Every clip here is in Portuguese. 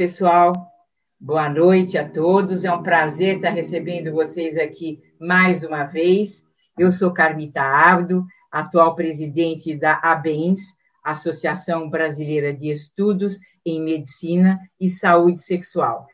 Pessoal. Boa noite a todos. É um prazer estar recebendo vocês aqui mais uma vez. Eu sou Carmita Abdo, atual presidente da ABENS, Associação Brasileira de Estudos em Medicina e Saúde Sexual.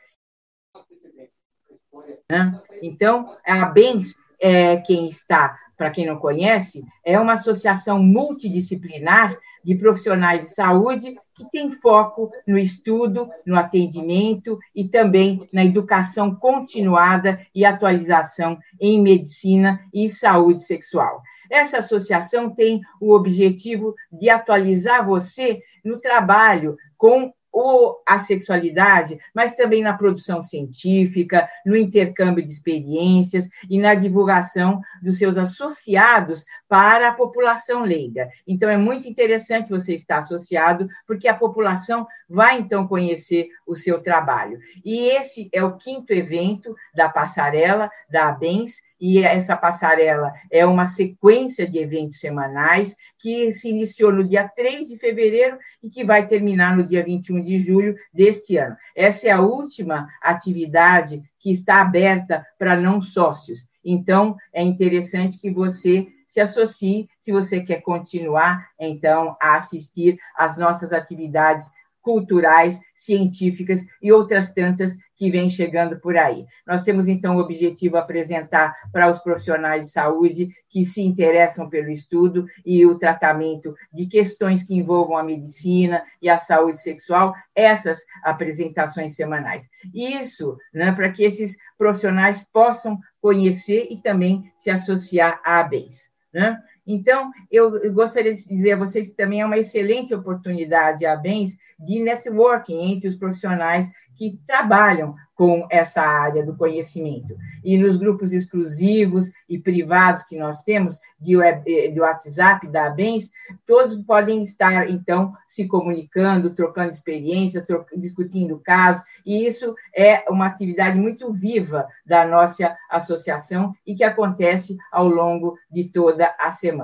Então, a ABENS é quem está, para quem não conhece, é uma associação multidisciplinar de profissionais de saúde que tem foco no estudo, no atendimento e também na educação continuada e atualização em medicina e saúde sexual. Essa associação tem o objetivo de atualizar você no trabalho com ou a sexualidade, mas também na produção científica, no intercâmbio de experiências e na divulgação dos seus associados para a população leiga. Então, é muito interessante você estar associado, porque a população vai, então, conhecer o seu trabalho. E esse é o quinto evento da passarela da ABENS, e essa passarela é uma sequência de eventos semanais que se iniciou no dia 3 de fevereiro e que vai terminar no dia 21 de julho deste ano. Essa é a última atividade que está aberta para não sócios. Então, é interessante que você se associe, se você quer continuar, então, a assistir às nossas atividades culturais, científicas e outras tantas que vêm chegando por aí. Nós temos, então, o objetivo apresentar para os profissionais de saúde que se interessam pelo estudo e o tratamento de questões que envolvam a medicina e a saúde sexual, essas apresentações semanais. Isso né, para que esses profissionais possam conhecer e também se associar à ABES. Né? Então, eu gostaria de dizer a vocês que também é uma excelente oportunidade, a BENS, de networking entre os profissionais que trabalham com essa área do conhecimento. E nos grupos exclusivos e privados que nós temos, de, web, eh, WhatsApp, da ABENS, todos podem estar, então, se comunicando, trocando experiências, discutindo casos, e isso é uma atividade muito viva da nossa associação e que acontece ao longo de toda a semana.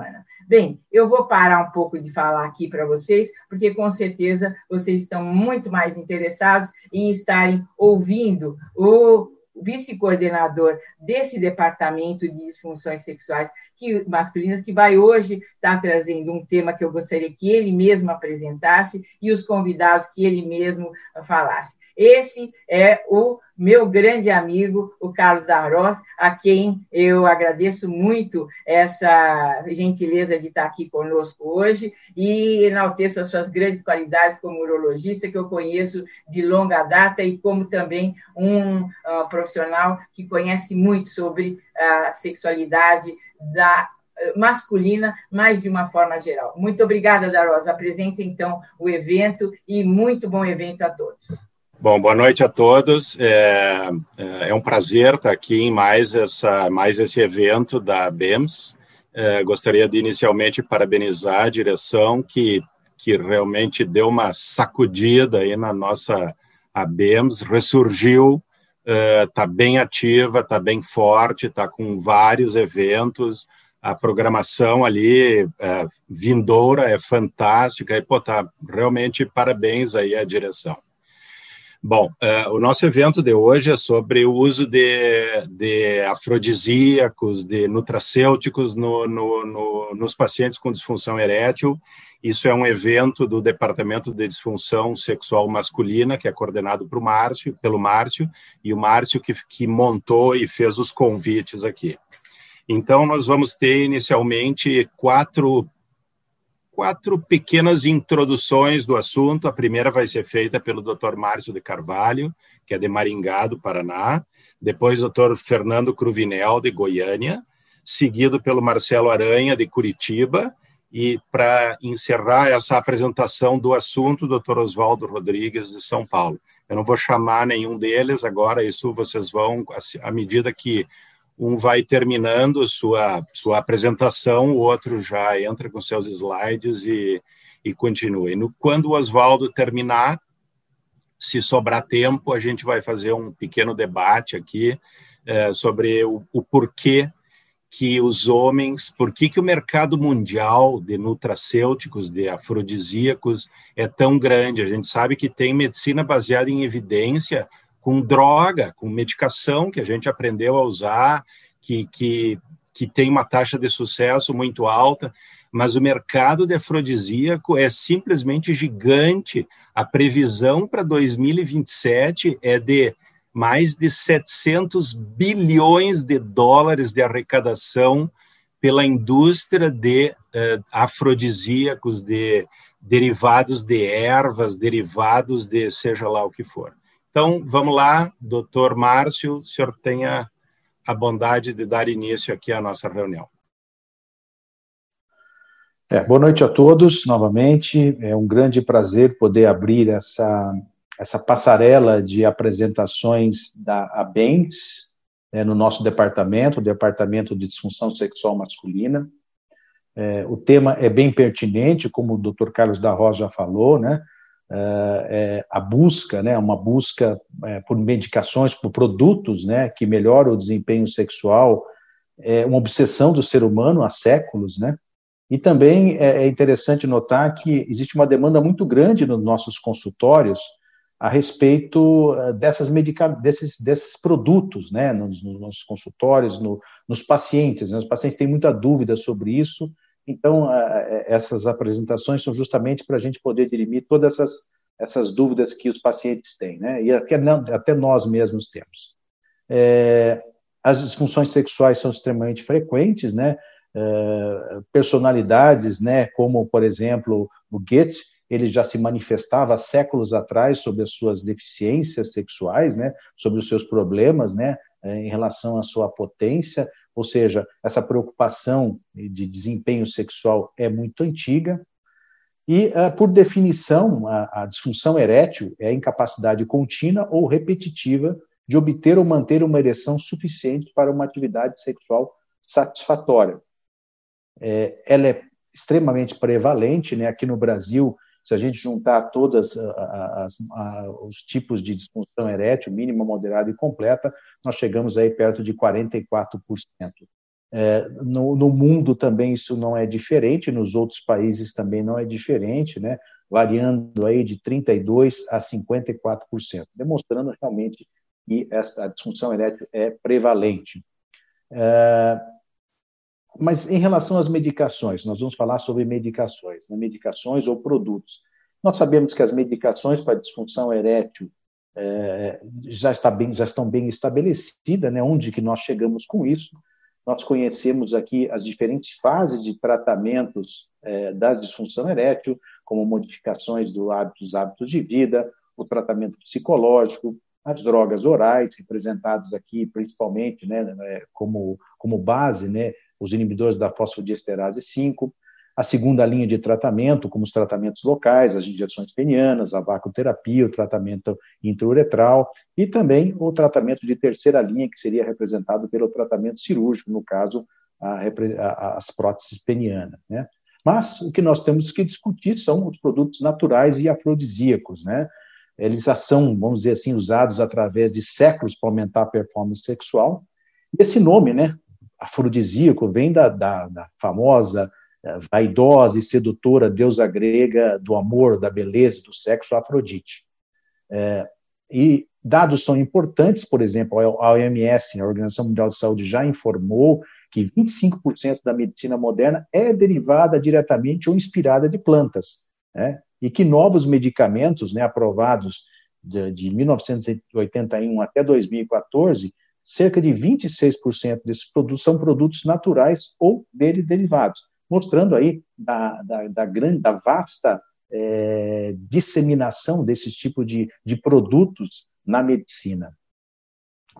Bem, eu vou parar um pouco de falar aqui para vocês, porque com certeza vocês estão muito mais interessados em estarem ouvindo o vice-coordenador desse departamento de disfunções sexuais que, masculinas, que vai hoje estar trazendo um tema que eu gostaria que ele mesmo apresentasse e os convidados que ele mesmo falasse. Esse é o meu grande amigo, o Carlos Darós, a quem eu agradeço muito essa gentileza de estar aqui conosco hoje e enalteço as suas grandes qualidades como urologista, que eu conheço de longa data, e como também um uh, profissional que conhece muito sobre a sexualidade da masculina, mas de uma forma geral. Muito obrigada, Darosa. Apresenta, então, o evento e muito bom evento a todos. Bom, boa noite a todos. É, é, é um prazer estar aqui em mais, essa, mais esse evento da BEMS. É, gostaria de inicialmente parabenizar a direção que, que realmente deu uma sacudida aí na nossa a BEMS, ressurgiu, está é, bem ativa, está bem forte, está com vários eventos, a programação ali é, vindoura é fantástica e, pô, tá realmente parabéns aí à direção. Bom, uh, o nosso evento de hoje é sobre o uso de, de afrodisíacos, de nutracêuticos no, no, no, nos pacientes com disfunção erétil. Isso é um evento do Departamento de Disfunção Sexual Masculina, que é coordenado por Márcio, pelo Márcio, e o Márcio que, que montou e fez os convites aqui. Então, nós vamos ter inicialmente quatro quatro pequenas introduções do assunto. A primeira vai ser feita pelo Dr. Márcio de Carvalho, que é de Maringá, do Paraná. Depois, Dr. Fernando Cruvinel, de Goiânia. Seguido pelo Marcelo Aranha, de Curitiba. E para encerrar essa apresentação do assunto, Dr. Oswaldo Rodrigues, de São Paulo. Eu não vou chamar nenhum deles agora, isso vocês vão, à medida que um vai terminando sua, sua apresentação, o outro já entra com seus slides e, e continua. E no, quando o Oswaldo terminar, se sobrar tempo, a gente vai fazer um pequeno debate aqui é, sobre o, o porquê que os homens, por que, que o mercado mundial de nutracêuticos, de afrodisíacos, é tão grande? A gente sabe que tem medicina baseada em evidência, com droga, com medicação que a gente aprendeu a usar, que, que, que tem uma taxa de sucesso muito alta, mas o mercado de afrodisíaco é simplesmente gigante. A previsão para 2027 é de mais de 700 bilhões de dólares de arrecadação pela indústria de uh, afrodisíacos, de derivados de ervas, derivados de seja lá o que for. Então, vamos lá, doutor Márcio, o senhor tenha a bondade de dar início aqui à nossa reunião. É, boa noite a todos, novamente. É um grande prazer poder abrir essa essa passarela de apresentações da ABENS é, no nosso departamento, o Departamento de Disfunção Sexual Masculina. É, o tema é bem pertinente, como o Dr. Carlos da Rosa já falou, né? É, é a busca, né, uma busca é, por medicações, por produtos, né, que melhoram o desempenho sexual, é uma obsessão do ser humano há séculos, né? E também é, é interessante notar que existe uma demanda muito grande nos nossos consultórios a respeito eh, dessas medica desses, desses produtos, né, nos, nos consultórios, no, nos pacientes. Né? Os pacientes têm muita dúvida sobre isso, então essas apresentações são justamente para a gente poder dirimir todas essas, essas dúvidas que os pacientes têm, né, e até, até nós mesmos temos. É, as disfunções sexuais são extremamente frequentes, né, é, personalidades, né, como, por exemplo, o Goethe, ele já se manifestava há séculos atrás sobre as suas deficiências sexuais, né, sobre os seus problemas, né, eh, em relação à sua potência, ou seja, essa preocupação de desempenho sexual é muito antiga. E, eh, por definição, a, disfunção erétil é a incapacidade contínua ou repetitiva de obter ou manter uma ereção suficiente para uma atividade sexual satisfatória. É, ela é extremamente prevalente, né? Aqui no Brasil, se a gente juntar todos os tipos de disfunção erétil, mínima, moderada e completa, nós chegamos aí perto de 44%. É, no, no, mundo também isso não é diferente, nos outros países também não é diferente, né? variando aí de 32% a 54%, demonstrando realmente que essa, disfunção erétil é prevalente. É, mas em relação às medicações, nós vamos falar sobre medicações, né? medicações ou produtos. Nós sabemos que as medicações para disfunção erétil é, já, está bem, já estão bem estabelecidas, né? onde que nós chegamos com isso. Nós conhecemos aqui as diferentes fases de tratamentos é, da disfunção erétil, como modificações do hábito, dos hábitos de vida, o tratamento psicológico, as drogas orais, representados aqui principalmente né, como, como base, né, os inibidores da fosfodiesterase 5, a segunda linha de tratamento, como os tratamentos locais, as injeções penianas, a vacuoterapia, o tratamento intrauretral e também o tratamento de terceira linha, que seria representado pelo tratamento cirúrgico, no caso, a, a, as próteses penianas. Né? Mas o que nós temos que discutir são os produtos naturais e afrodisíacos, né? Eles são, vamos dizer assim, usados através de séculos para aumentar a performance sexual. Esse nome, né, afrodisíaco, vem da, da, da famosa, eh, vaidosa e sedutora deusa grega do amor, da beleza, do sexo, Afrodite. É, e dados são importantes, por exemplo, a OMS, a Organização Mundial de Saúde, já informou que 25% da medicina moderna é derivada diretamente ou inspirada de plantas, né? e que novos medicamentos né, aprovados de, de 1981 até 2014 cerca de 26% desses produtos são produtos naturais ou dele derivados, mostrando aí da, da, da grande, da vasta é, disseminação desse tipo de, de produtos na medicina.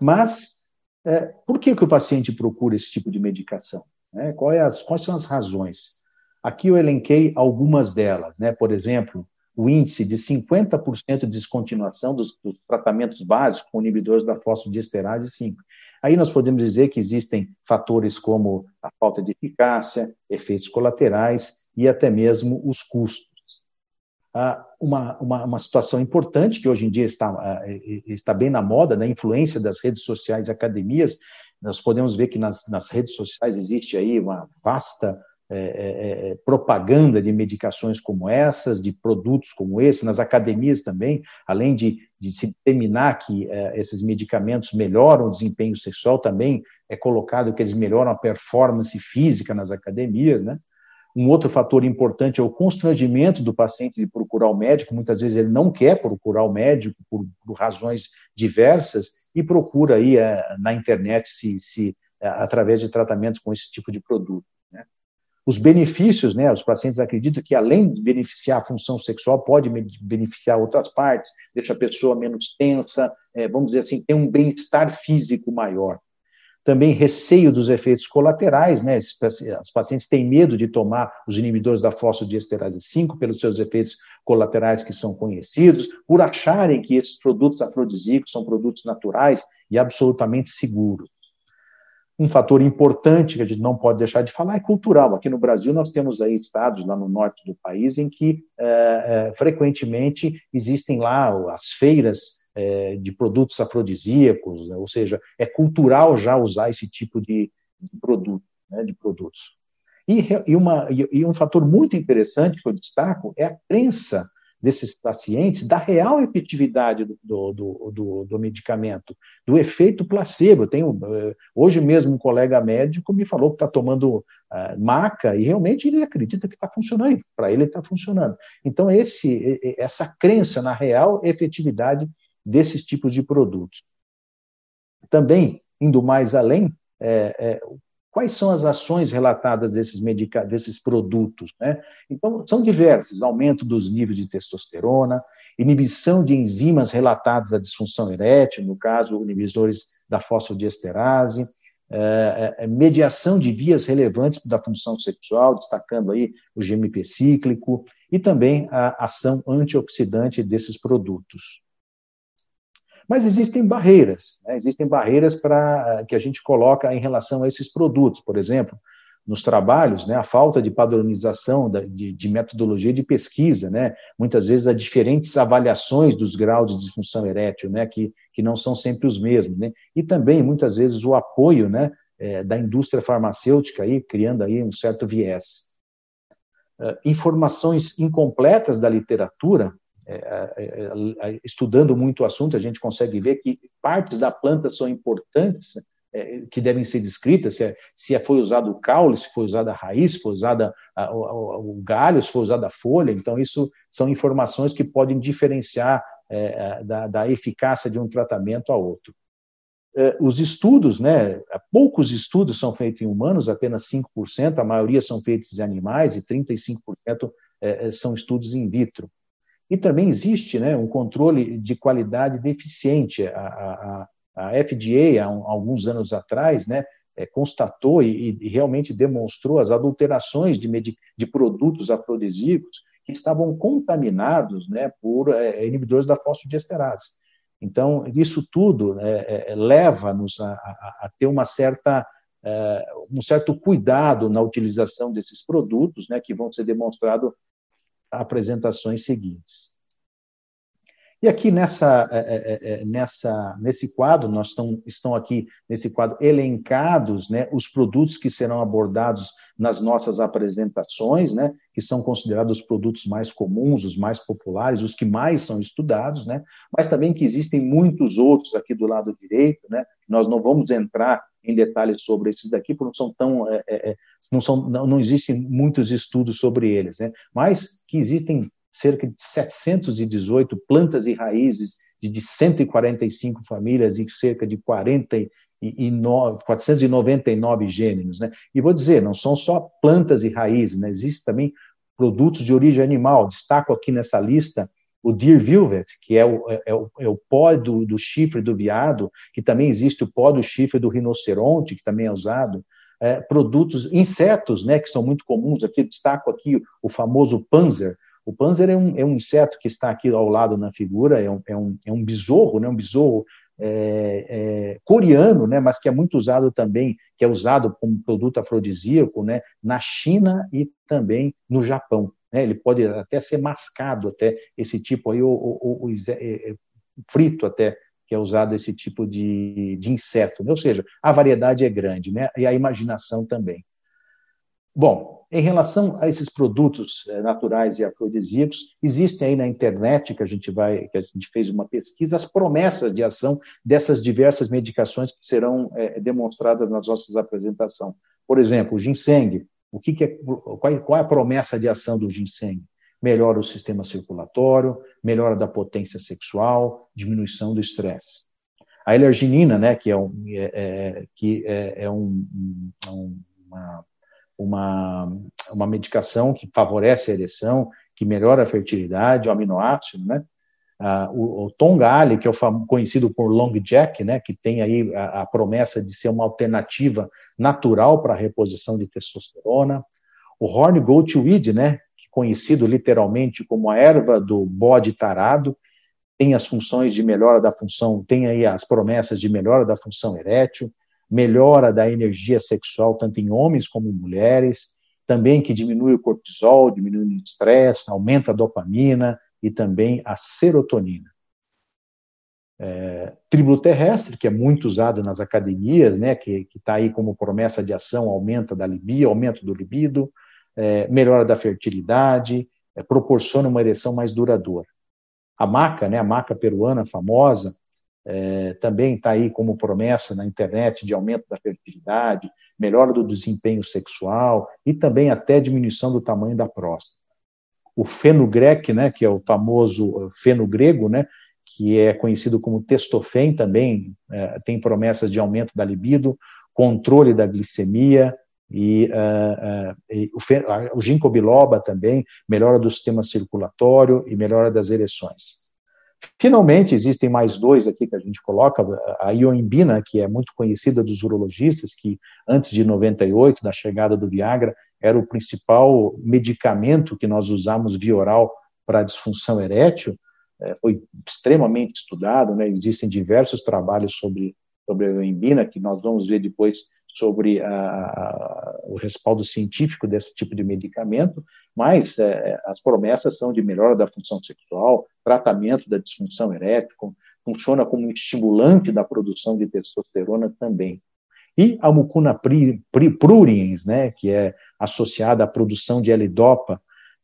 Mas é, por que, que o paciente procura esse tipo de medicação? É, quais, as, quais são as razões? Aqui eu elenquei algumas delas, né? Por exemplo, o índice de 50% de descontinuação dos, dos, tratamentos básicos com inibidores da fosfodiesterase 5. Aí nós podemos dizer que existem fatores como a falta de eficácia, efeitos colaterais e até mesmo os custos. Ah, uma, uma, uma, situação importante que hoje em dia está, ah, está bem na moda, na né, influência das redes sociais e academias, nós podemos ver que nas, nas redes sociais existe aí uma vasta é, é, é, propaganda de medicações como essas, de produtos como esse, nas academias também, além de, de se disseminar que é, esses medicamentos melhoram o desempenho sexual, também é colocado que eles melhoram a performance física nas academias, né? Um outro fator importante é o constrangimento do paciente de procurar o médico. Muitas vezes ele não quer procurar o médico por, por razões diversas e procura aí é, na internet se, se é, através de tratamentos com esse tipo de produto. Os benefícios, né? Os pacientes acreditam que além de beneficiar a função sexual, pode beneficiar outras partes, deixa a pessoa menos tensa, é, vamos dizer assim, tem um bem-estar físico maior também receio dos efeitos colaterais, né? Os pacientes têm medo de tomar os inibidores da fosfodiesterase 5 pelos seus efeitos colaterais que são conhecidos, por acharem que esses produtos afrodisíacos são produtos naturais e absolutamente seguros. Um fator importante que a gente não pode deixar de falar é cultural. Aqui no Brasil nós temos aí estados lá no norte do país em que é, é, frequentemente existem lá as feiras é, de produtos afrodisíacos, né? ou seja, é cultural já usar esse tipo de, de produto, né? de produtos. E, e, uma, e, um fator muito interessante que eu destaco é a crença desses pacientes da real efetividade do, do, do, do medicamento, do efeito placebo. Eu tenho, é, hoje mesmo um colega médico me falou que está tomando uh, maca e realmente ele acredita que está funcionando, para ele está funcionando. Então, esse, essa crença na real efetividade desses tipos de produtos. Também, indo mais além, é, é, quais são as ações relatadas desses, medica desses produtos? Né? Então, são diversas: aumento dos níveis de testosterona, inibição de enzimas relatadas à disfunção erétil, no caso, inibidores da fosfodiesterase, é, mediação de vias relevantes da função sexual, destacando aí o GMP cíclico, e também a ação antioxidante desses produtos. Mas existem barreiras, né? existem barreiras para que a gente coloca em relação a esses produtos. Por exemplo, nos trabalhos, né, a falta de padronização da, de, de, metodologia de pesquisa, né, muitas vezes há diferentes avaliações dos graus de disfunção erétil, né, que, que não são sempre os mesmos, né, e também muitas vezes o apoio, né, é, da indústria farmacêutica aí criando aí um certo viés. Uh, informações incompletas da literatura estudando muito o assunto, a gente consegue ver que partes da planta são importantes, que devem ser descritas, se, se foi usado o caule, se foi usada a raiz, se foi usada o, galho, se foi usada a folha. Então, isso são informações que podem diferenciar é, da, da, eficácia de um tratamento a outro. É, os estudos, né, poucos estudos são feitos em humanos, apenas 5%, a maioria são feitos em animais e 35% é, são estudos in vitro. E também existe né, um controle de qualidade deficiente. A, a, a FDA, há, um, alguns anos atrás, né, é, constatou e, e, realmente demonstrou as adulterações de, de produtos afrodisíacos que estavam contaminados né, por é, inibidores da fosfodiesterase. Então, isso tudo é, é leva-nos a, a, a, ter uma certa, é, um certo cuidado na utilização desses produtos, né, que vão ser demonstrados apresentações seguintes. E aqui nessa, é, é, é, nessa, nesse quadro, nós estão, estão aqui nesse quadro elencados né, os produtos que serão abordados nas nossas apresentações, né, que são considerados os produtos mais comuns, os mais populares, os que mais são estudados, né, mas também que existem muitos outros aqui do lado direito, né, nós não vamos entrar em detalhes sobre esses daqui, porque não são tão, é, não, são, não, não existem muitos estudos sobre eles, né, mas que existem cerca de 718 plantas e raízes de, de 145 famílias e cerca de 40 e 499 gêneros. Né? E vou dizer, não são só plantas e raízes, né? existem também produtos de origem animal. Destaco aqui nessa lista o deer velvet, que é o, é o, é o pó do, do, chifre do veado, que também existe o pó do chifre do rinoceronte, que também é usado. É, produtos, insetos, né, que são muito comuns aqui, destaco aqui o famoso panzer, o panzer é um, é um inseto que está aqui ao lado na figura, é um, é um, é um besouro, né, um besouro é, é, coreano, né, mas que é muito usado também, que é usado como produto afrodisíaco né, na China e também no Japão. Né, ele pode até ser mascado, até esse tipo aí, ou, é, é, frito até, que é usado esse tipo de, de inseto. Né? Ou seja, a variedade é grande, né? E a imaginação também. Bom, em relação a esses produtos eh, naturais e afrodisíacos, existem aí na internet que a gente vai, que a gente fez uma pesquisa, as promessas de ação dessas diversas medicações que serão é, demonstradas nas nossas apresentações. Por exemplo, o ginseng. O que, que é, qual, qual é a promessa de ação do ginseng? Melhora o sistema circulatório, melhora da potência sexual, diminuição do estresse. A elerginina, né, que é, um, é, é que é, é um, um, uma uma, uma medicação que favorece a ereção, que melhora a fertilidade, o aminoácido, né? Ah, o, o Tongale, que é o conhecido por Long Jack, né, que tem aí a, a promessa de ser uma alternativa natural para a reposição de testosterona. O Horn Goatweed, né, conhecido literalmente como a erva do bode tarado, tem as funções de melhora da função, tem aí as promessas de melhora da função erétil melhora da energia sexual tanto em homens como em mulheres, também que diminui o cortisol, diminui o estresse, aumenta a dopamina e também a serotonina. É, tribulho terrestre, que é muito usado nas academias, né, que está aí como promessa de ação, aumenta da libido, aumento do libido, é, melhora da fertilidade, é, proporciona uma ereção mais duradoura. A maca, né, a maca peruana famosa, é, também está aí como promessa na internet de aumento da fertilidade, melhora do desempenho sexual e também até diminuição do tamanho da próstata. O fenugreque, né, que é o famoso feno grego, né, que é conhecido como testofen também, é, tem promessas de aumento da libido, controle da glicemia, e, uh, uh, e o, o ginkgo biloba também, melhora do sistema circulatório e melhora das ereções. Finalmente, existem mais dois aqui que a gente coloca, a ioimbina, que é muito conhecida dos urologistas, que antes de 98, da chegada do Viagra, era o principal medicamento que nós usamos via oral para disfunção erétil, é, foi extremamente estudado, né? existem diversos trabalhos sobre, sobre a ioimbina, que nós vamos ver depois sobre a, a, o respaldo científico desse tipo de medicamento, mas é, as promessas são de melhora da função sexual, tratamento da disfunção erétil, funciona como estimulante da produção de testosterona também. E a mucuna pruriens, né, que é associada à produção de L-dopa,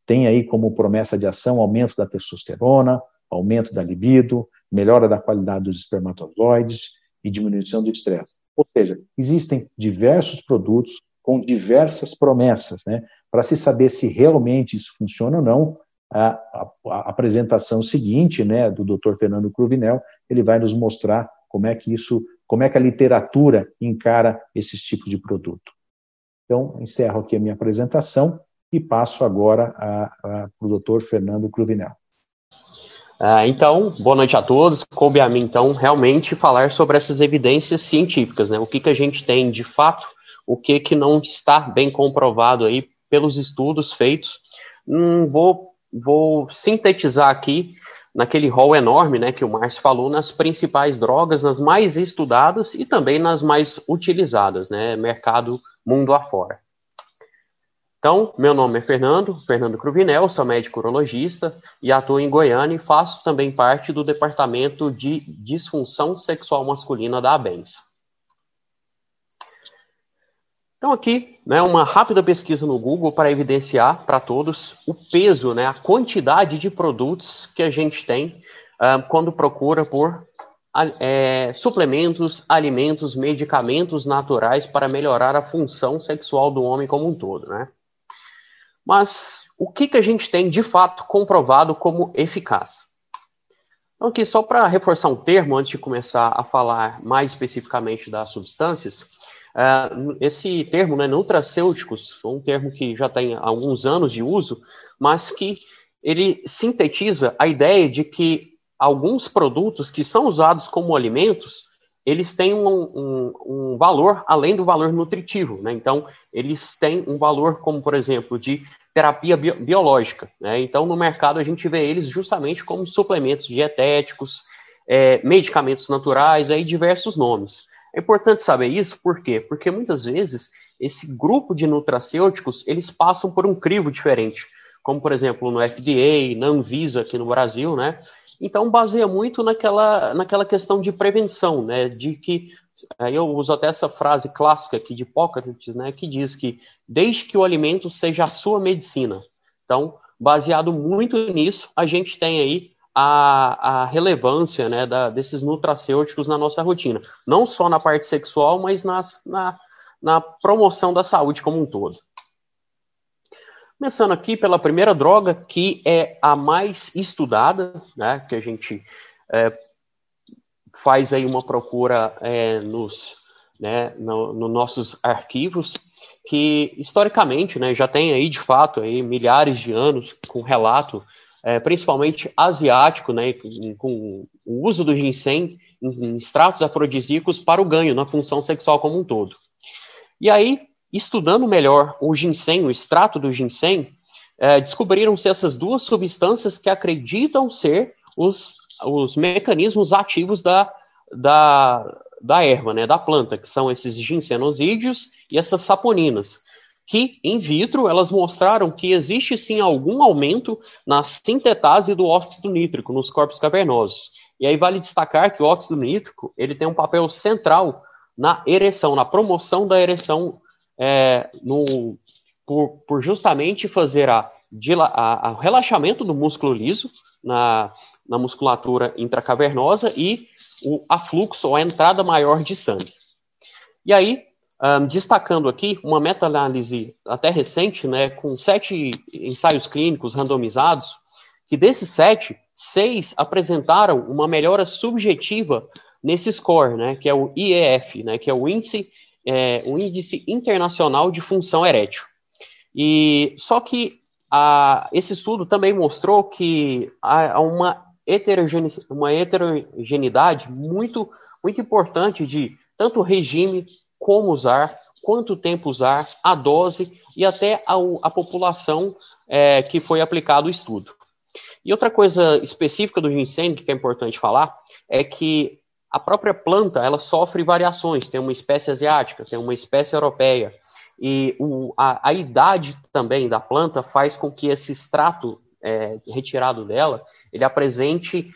tem aí como promessa de ação aumento da testosterona, aumento da libido, melhora da qualidade dos espermatozoides e diminuição do estresse. Ou seja, existem diversos produtos com diversas promessas, né? Para se saber se realmente isso funciona ou não, a, a, a, apresentação seguinte, né, do Dr. Fernando Cruvinel, ele vai nos mostrar como é que isso, como é que a literatura encara esses tipos de produto. Então, encerro aqui a minha apresentação e passo agora para o Dr. Fernando Cruvinel. Ah, então, boa noite a todos. Coube a mim, então, realmente falar sobre essas evidências científicas, né? O que, que a gente tem de fato, o que, que não está bem comprovado aí pelos estudos feitos. Hum, vou, vou sintetizar aqui naquele rol enorme, né, que o Márcio falou, nas principais drogas, nas mais estudadas e também nas mais utilizadas, né, mercado mundo afora. Então, meu nome é Fernando, Fernando Cruvinel, sou médico urologista e atuo em Goiânia e faço também parte do Departamento de Disfunção Sexual Masculina da ABENS. Então, aqui, né, uma rápida pesquisa no Google para evidenciar para todos o peso, né, a quantidade de produtos que a gente tem uh, quando procura por é, suplementos, alimentos, medicamentos naturais para melhorar a função sexual do homem como um todo, né? Mas o que, que a gente tem de fato comprovado como eficaz? Então, aqui, só para reforçar um termo, antes de começar a falar mais especificamente das substâncias, uh, esse termo, né, nutracêuticos, é um termo que já tem alguns anos de uso, mas que ele sintetiza a ideia de que alguns produtos que são usados como alimentos, eles têm um, um, um, valor além do valor nutritivo, né? Então, eles têm um valor como, por exemplo, de terapia bi biológica, né? Então, no mercado, a gente vê eles justamente como suplementos dietéticos, é, medicamentos naturais, aí diversos nomes. É importante saber isso, por quê? Porque muitas vezes esse grupo de nutracêuticos, eles passam por um crivo diferente, como, por exemplo, no FDA, na Anvisa aqui no Brasil, né? Então, baseia muito naquela, naquela questão de prevenção, né? De que, eu uso até essa frase clássica aqui de Hipócrates, né? Que diz que desde que o alimento seja a sua medicina. Então, baseado muito nisso, a gente tem aí a, a relevância né, da, desses nutracêuticos na nossa rotina. Não só na parte sexual, mas nas, na, na promoção da saúde como um todo. Começando aqui pela primeira droga, que é a mais estudada, né, que a gente é, faz aí uma procura é, nos né, no, no, nossos arquivos, que historicamente né, já tem aí de fato aí milhares de anos com relato, é, principalmente asiático, né, com, o uso do ginseng em, em extratos afrodisíacos para o ganho na função sexual como um todo. E aí Estudando melhor o ginseng, o extrato do ginseng, é, descobriram-se essas duas substâncias que acreditam ser os, os mecanismos ativos da, da, da erva, né, da planta, que são esses ginsenosídeos e essas saponinas, que in vitro elas mostraram que existe sim algum aumento na sintetase do óxido nítrico nos corpos cavernosos. E aí vale destacar que o óxido nítrico ele tem um papel central na ereção, na promoção da ereção é, no, por, por, justamente fazer a, a, a, relaxamento do músculo liso na, na musculatura intracavernosa e o afluxo ou a entrada maior de sangue. E aí, um, destacando aqui uma meta-análise até recente, né, com sete ensaios clínicos randomizados, que desses sete, seis apresentaram uma melhora subjetiva nesse score, né, que é o IEF, né, que é o índice é, o índice internacional de função erétil. E só que a, esse estudo também mostrou que há uma, uma heterogeneidade muito, muito importante de tanto regime, como usar, quanto tempo usar, a dose e até a, a população é, que foi aplicado o estudo. E outra coisa específica do ginseng que é importante falar é que a própria planta ela sofre variações. Tem uma espécie asiática, tem uma espécie europeia. E o, a, a, idade também da planta faz com que esse extrato é, retirado dela ele apresente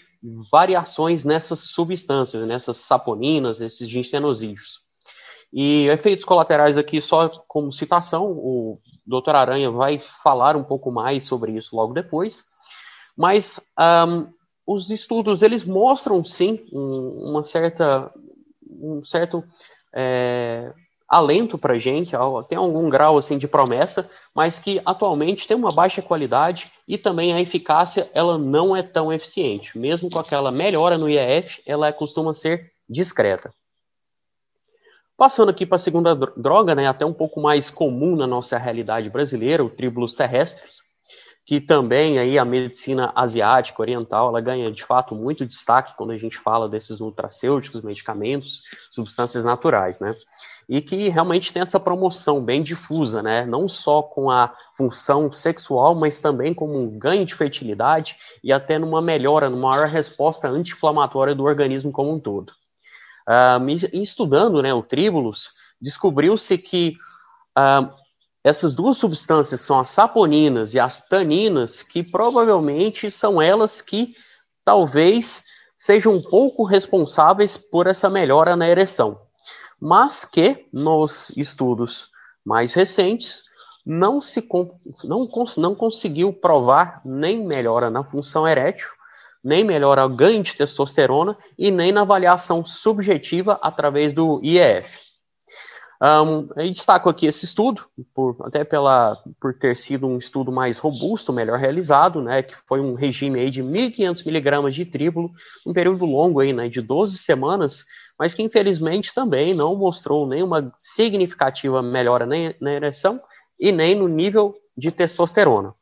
variações nessas substâncias, nessas saponinas, esses ginsenosídeos. E efeitos colaterais aqui, só como citação, o Dr. Aranha vai falar um pouco mais sobre isso logo depois. Mas um, os estudos eles mostram sim um, uma certa um certo é, alento para a gente, tem algum grau assim de promessa, mas que atualmente tem uma baixa qualidade e também a eficácia ela não é tão eficiente, mesmo com aquela melhora no IEF, ela costuma ser discreta. Passando aqui para a segunda droga, né, até um pouco mais comum na nossa realidade brasileira, o tribulus terrestres que também aí a medicina asiática, oriental, ela ganha de fato muito destaque quando a gente fala desses nutracêuticos, medicamentos, substâncias naturais, né? E que realmente tem essa promoção bem difusa, né? Não só com a função sexual, mas também como um ganho de fertilidade e até numa melhora, numa maior resposta anti-inflamatória do organismo como um todo. Uh, estudando né, o tríbulos, descobriu-se que uh, essas duas substâncias são as saponinas e as taninas, que provavelmente são elas que talvez sejam um pouco responsáveis por essa melhora na ereção, mas que nos estudos mais recentes não se não, não conseguiu provar nem melhora na função erétil, nem melhora o ganho de testosterona e nem na avaliação subjetiva através do IEF. Um, eu destaco aqui esse estudo, por, até pela, por ter sido um estudo mais robusto, melhor realizado, né, que foi um regime aí de 1.500 miligramas de tríbulo, um período longo aí, né, de 12 semanas, mas que infelizmente também não mostrou nenhuma significativa melhora nem na ereção e nem no nível de testosterona.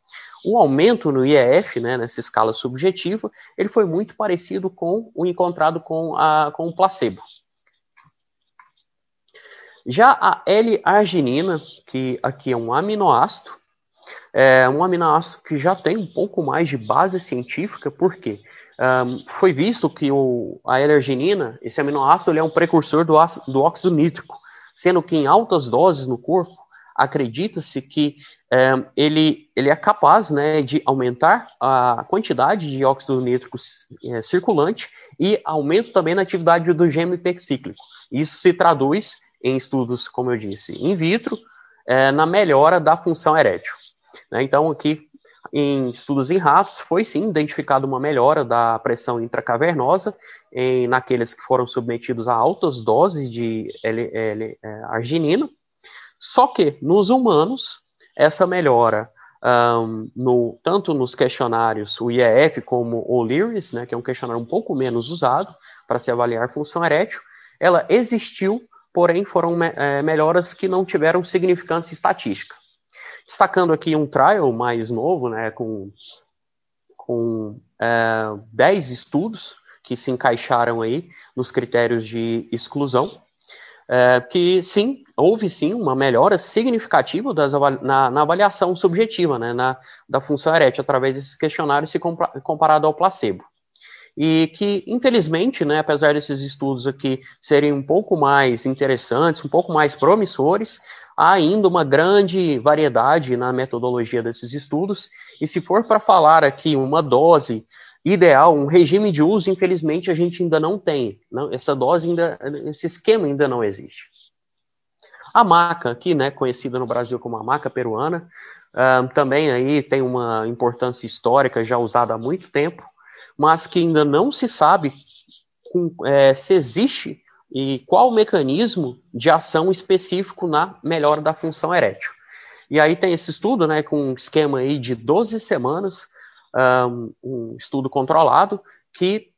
O aumento no IEF, né, nessa escala subjetiva, ele foi muito parecido com o encontrado com, a, com o placebo. Já a L-arginina, que aqui é um aminoácido, é um aminoácido que já tem um pouco mais de base científica, porque um, foi visto que o, a L-arginina, esse aminoácido, ele é um precursor do, ácido, do óxido nítrico, sendo que em altas doses no corpo, acredita-se que é, ele, ele é capaz né, de aumentar a quantidade de óxido nítrico é, circulante e aumento também na atividade do GMP cíclico. Isso se traduz em estudos, como eu disse, in vitro, é, na melhora da função erétil. Né? Então, aqui, em estudos em ratos, foi sim identificada uma melhora da pressão intracavernosa em, naqueles que foram submetidos a altas doses de L, L, arginina, só que nos humanos, essa melhora, um, no, tanto nos questionários, o IEF como o LYRIS, né, que é um questionário um pouco menos usado para se avaliar função erétil, ela existiu, porém foram é, melhoras que não tiveram significância estatística. Destacando aqui um trial mais novo, né, com, com é, 10 estudos que se encaixaram aí nos critérios de exclusão, é, que sim, houve sim uma melhora significativa das, na, na, avaliação subjetiva né, na, da função erétil através desses questionários se comparado ao placebo. E que, infelizmente, né, apesar desses estudos aqui serem um pouco mais interessantes, um pouco mais promissores, há ainda uma grande variedade na metodologia desses estudos, e se for para falar aqui uma dose ideal, um regime de uso, infelizmente, a gente ainda não tem. Não, essa dose ainda, esse esquema ainda não existe. A maca, aqui, né, conhecida no Brasil como a maca peruana, uh, também aí tem uma importância histórica já usada há muito tempo, mas que ainda não se sabe com, é, se existe e qual o mecanismo de ação específico na melhora da função erétil. E aí tem esse estudo, né, com um esquema aí de 12 semanas, um, um estudo controlado, que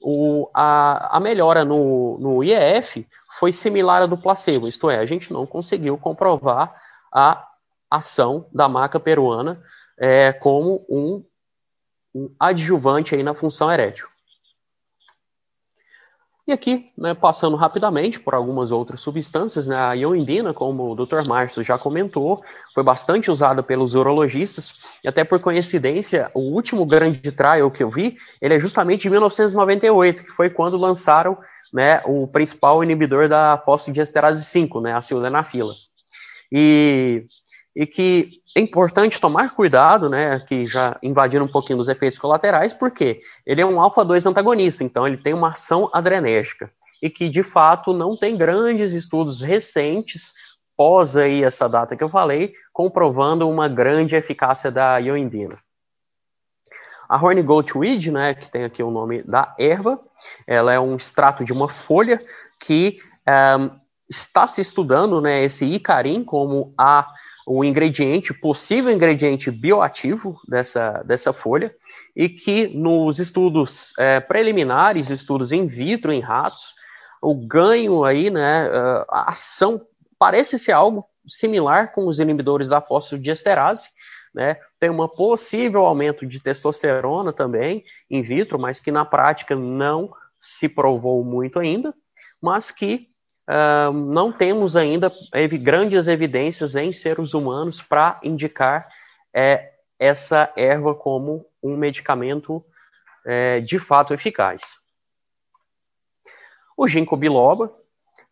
o, a, a, melhora no, no IEF foi similar à do placebo, isto é, a gente não conseguiu comprovar a ação da maca peruana é, como um, um adjuvante aí na função erétil. E aqui, né, passando rapidamente por algumas outras substâncias, né, a ioindina, como o Dr. Márcio já comentou, foi bastante usada pelos urologistas, e até por coincidência, o último grande trial que eu vi, ele é justamente de 1998, que foi quando lançaram né, o principal inibidor da fosfodiesterase 5, né, a sildenafila. E e que é importante tomar cuidado, né, que já invadiram um pouquinho dos efeitos colaterais, porque ele é um alfa-2 antagonista, então ele tem uma ação adrenérgica, e que, de fato, não tem grandes estudos recentes, pós aí essa data que eu falei, comprovando uma grande eficácia da ioindina. A Horny Goatweed, né, que tem aqui o nome da erva, ela é um extrato de uma folha que um, está se estudando, né, esse icarim como a o ingrediente, possível ingrediente bioativo dessa, dessa folha, e que nos estudos é, preliminares, estudos in vitro em ratos, o ganho aí, né, a ação parece ser algo similar com os inibidores da fosfodiesterase, né, tem um possível aumento de testosterona também in vitro, mas que na prática não se provou muito ainda, mas que uh, não temos ainda grandes evidências em seres humanos para indicar é, essa erva como um medicamento é, de fato eficaz. O ginkgo biloba,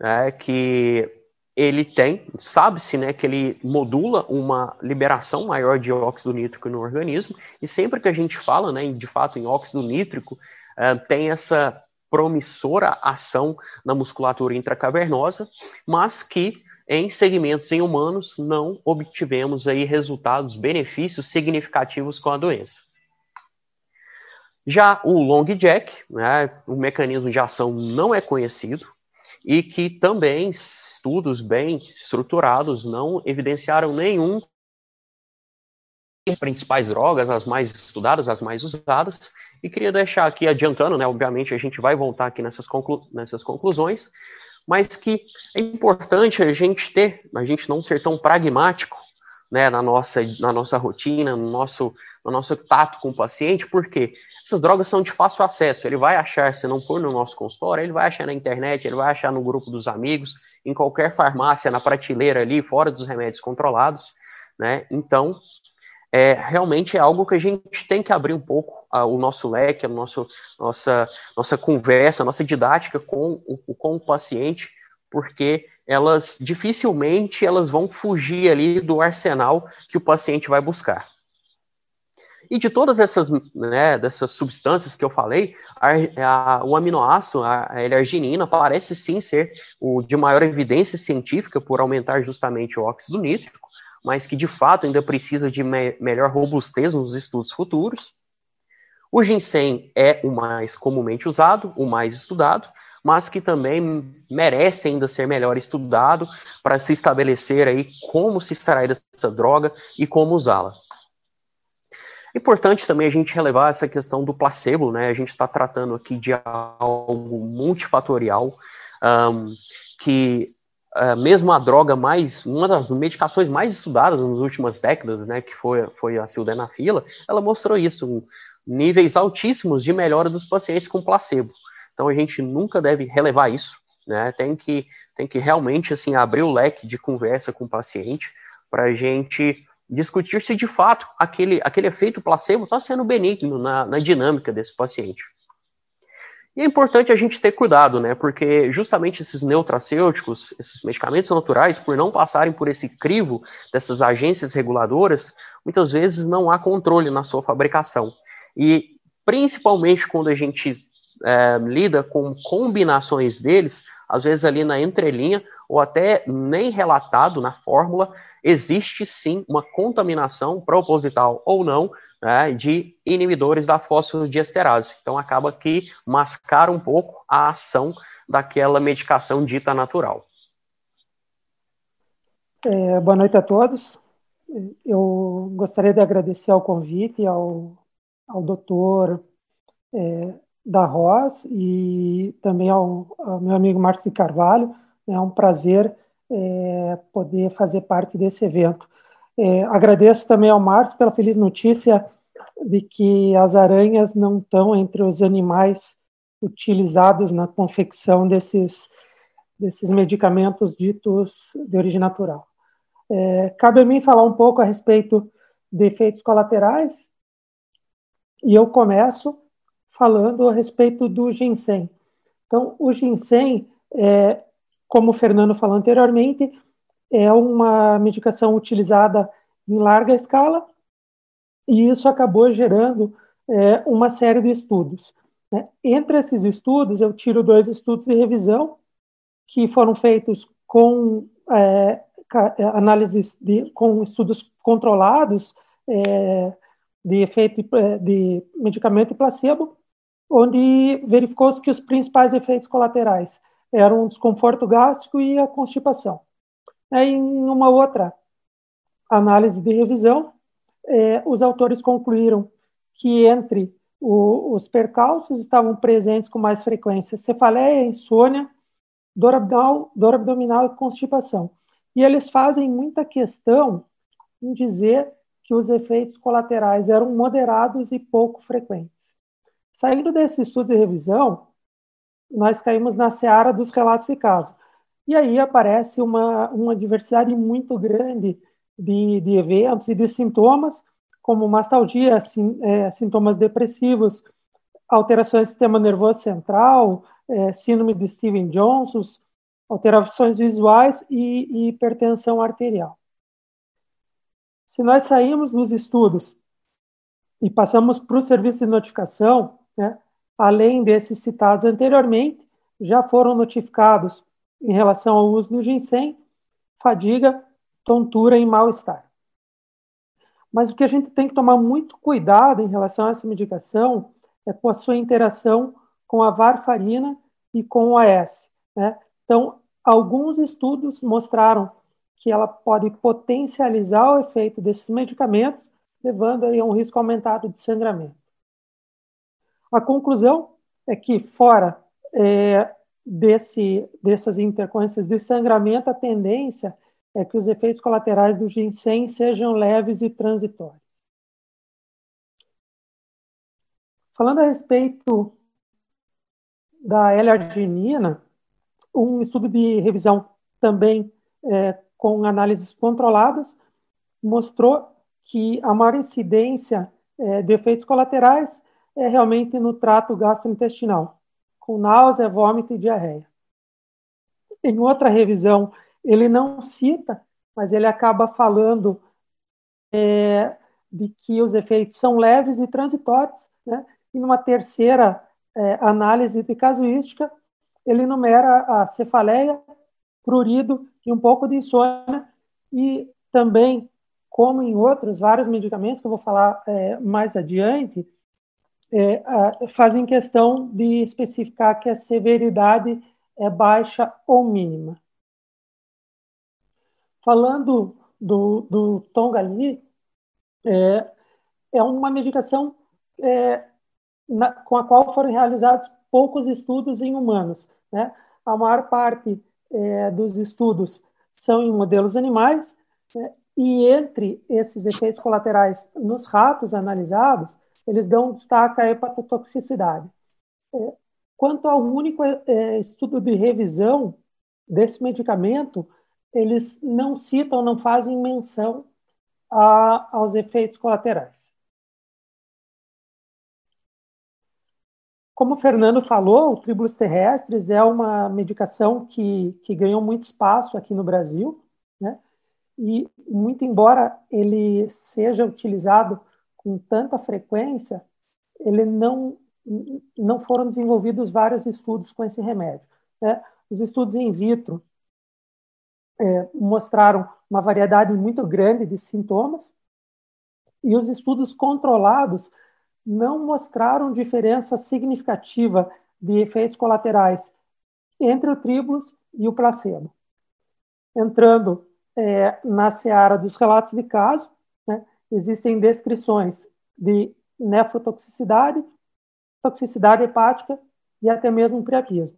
é, que ele tem, sabe-se, né, que ele modula uma liberação maior de óxido nítrico no organismo, e sempre que a gente fala, né, de fato, em óxido nítrico, é, tem essa promissora ação na musculatura intracavernosa, mas que em segmentos em humanos não obtivemos aí resultados, benefícios significativos com a doença. Já o long jack, né, o mecanismo de ação não é conhecido e que também estudos bem estruturados não evidenciaram nenhum principais drogas, as mais estudadas, as mais usadas, e queria deixar aqui adiantando, né, obviamente a gente vai voltar aqui nessas, conclu nessas conclusões, mas que é importante a gente ter, a gente não ser tão pragmático né, na, nossa, na nossa rotina, no nosso, no nosso tato com o paciente, porque essas drogas são de fácil acesso. Ele vai achar, se não for no nosso consultório, ele vai achar na internet, ele vai achar no grupo dos amigos, em qualquer farmácia, na prateleira ali, fora dos remédios controlados. Né? Então, é, realmente é algo que a gente tem que abrir um pouco a, o nosso leque, a nosso, nossa, nossa conversa, a nossa didática com o, com o paciente, porque elas dificilmente elas vão fugir ali do arsenal que o paciente vai buscar. E de todas essas, né, dessas substâncias que eu falei, a, a, o aminoácido, a, a L-arginina, parece sim ser o de maior evidência científica por aumentar justamente o óxido nítrico, mas que de fato ainda precisa de me, melhor robustez nos estudos futuros. O ginseng é o mais comumente usado, o mais estudado, mas que também merece ainda ser melhor estudado para se estabelecer aí como se extrair dessa droga e como usá-la. Importante também a gente relevar essa questão do placebo, né? A gente está tratando aqui de algo multifatorial, um, que uh, mesmo a droga mais, uma das medicações mais estudadas nas últimas décadas, né, que foi, foi a sildenafila, ela mostrou isso, um, níveis altíssimos de melhora dos pacientes com placebo. Então a gente nunca deve relevar isso, né? Tem que, tem que realmente assim abrir o leque de conversa com o paciente para a gente discutir se de fato aquele, aquele efeito placebo está sendo benigno na, na dinâmica desse paciente. E é importante a gente ter cuidado, né? Porque justamente esses neutracêuticos, esses medicamentos naturais, por não passarem por esse crivo dessas agências reguladoras, muitas vezes não há controle na sua fabricação. E principalmente quando a gente é, lida com combinações deles, às vezes ali na entrelinha, ou até nem relatado na fórmula, existe sim uma contaminação proposital ou não né, de inibidores da fosfodiesterase. Então acaba que mascara um pouco a ação daquela medicação dita natural. É, boa noite a todos. Eu gostaria de agradecer ao convite ao, ao doutor é, da Ross e também ao, ao meu amigo Márcio de Carvalho. É um prazer é, poder fazer parte desse evento. É, agradeço também ao Márcio pela feliz notícia de que as aranhas não estão entre os animais utilizados na confecção desses, desses medicamentos ditos de origem natural. É, cabe a mim falar um pouco a respeito de efeitos colaterais, e eu começo falando a respeito do ginseng. Então, o ginseng, é, como o Fernando falou anteriormente, é uma medicação utilizada em larga escala e isso acabou gerando é, uma série de estudos. Né? Entre esses estudos, eu tiro dois estudos de revisão que foram feitos com é, análises de, com estudos controlados é, de efeito é, de medicamento e placebo onde verificou-se que os principais efeitos colaterais eram o desconforto gástrico e a constipação. Em uma outra análise de revisão, é, os autores concluíram que entre os percalços estavam presentes com mais frequência cefaleia, insônia, dor abdominal, dor abdominal e constipação. E eles fazem muita questão em dizer que os efeitos colaterais eram moderados e pouco frequentes. Saindo desse estudo de revisão, nós caímos na seara dos relatos de caso. E aí aparece uma, uma diversidade muito grande de, de eventos e de sintomas, como mastalgia, sim, é, sintomas depressivos, alterações do sistema nervoso central, é, síndrome de Steven Johnson, alterações visuais e, e hipertensão arterial. Se nós saímos nos estudos e passamos para o serviço de notificação, né, além desses citados anteriormente, já foram notificados em relação ao uso do ginseng, fadiga, tontura e mal-estar. Mas o que a gente tem que tomar muito cuidado em relação a essa medicação é com a sua interação com a varfarina e com o AS. Né? Então, alguns estudos mostraram que ela pode potencializar o efeito desses medicamentos, levando aí a um risco aumentado de sangramento. A conclusão é que, fora é, desse, dessas intercorrências de sangramento, a tendência é que os efeitos colaterais do ginseng sejam leves e transitórios. Falando a respeito da L-arginina, um estudo de revisão também é, com análises controladas mostrou que a maior incidência é, de efeitos colaterais é realmente no trato gastrointestinal, com náusea, vômito e diarreia. em outra revisão, ele não cita, mas ele acaba falando é, de que os efeitos são leves e transitórios. Né? E numa terceira é, análise de casuística, ele numera a cefaleia, prurido e um pouco de insônia, e também, como em outros vários medicamentos que eu vou falar é, mais adiante, é, fazem questão de especificar que a severidade é baixa ou mínima. Falando do, do Tongali, é, é uma medicação é, na, com a qual foram realizados poucos estudos em humanos. Né? A maior parte é, dos estudos são em modelos animais, né? e entre esses efeitos colaterais nos ratos analisados, eles dão destaque à hepatotoxicidade. É, quanto ao único é, estudo de revisão desse medicamento, eles não citam, não fazem menção a, aos efeitos colaterais. Como o Fernando falou, o tribulus terrestres é uma medicação que, que ganhou muito espaço aqui no Brasil, né? e muito embora ele seja utilizado com tanta frequência, ele não, não foram desenvolvidos vários estudos com esse remédio. Né? Os estudos in vitro é, mostraram uma variedade muito grande de sintomas e os estudos controlados não mostraram diferença significativa de efeitos colaterais entre o tribulus e o placebo. Entrando é, na seara dos relatos de caso, existem descrições de nefrotoxicidade, toxicidade hepática e até mesmo priapismo.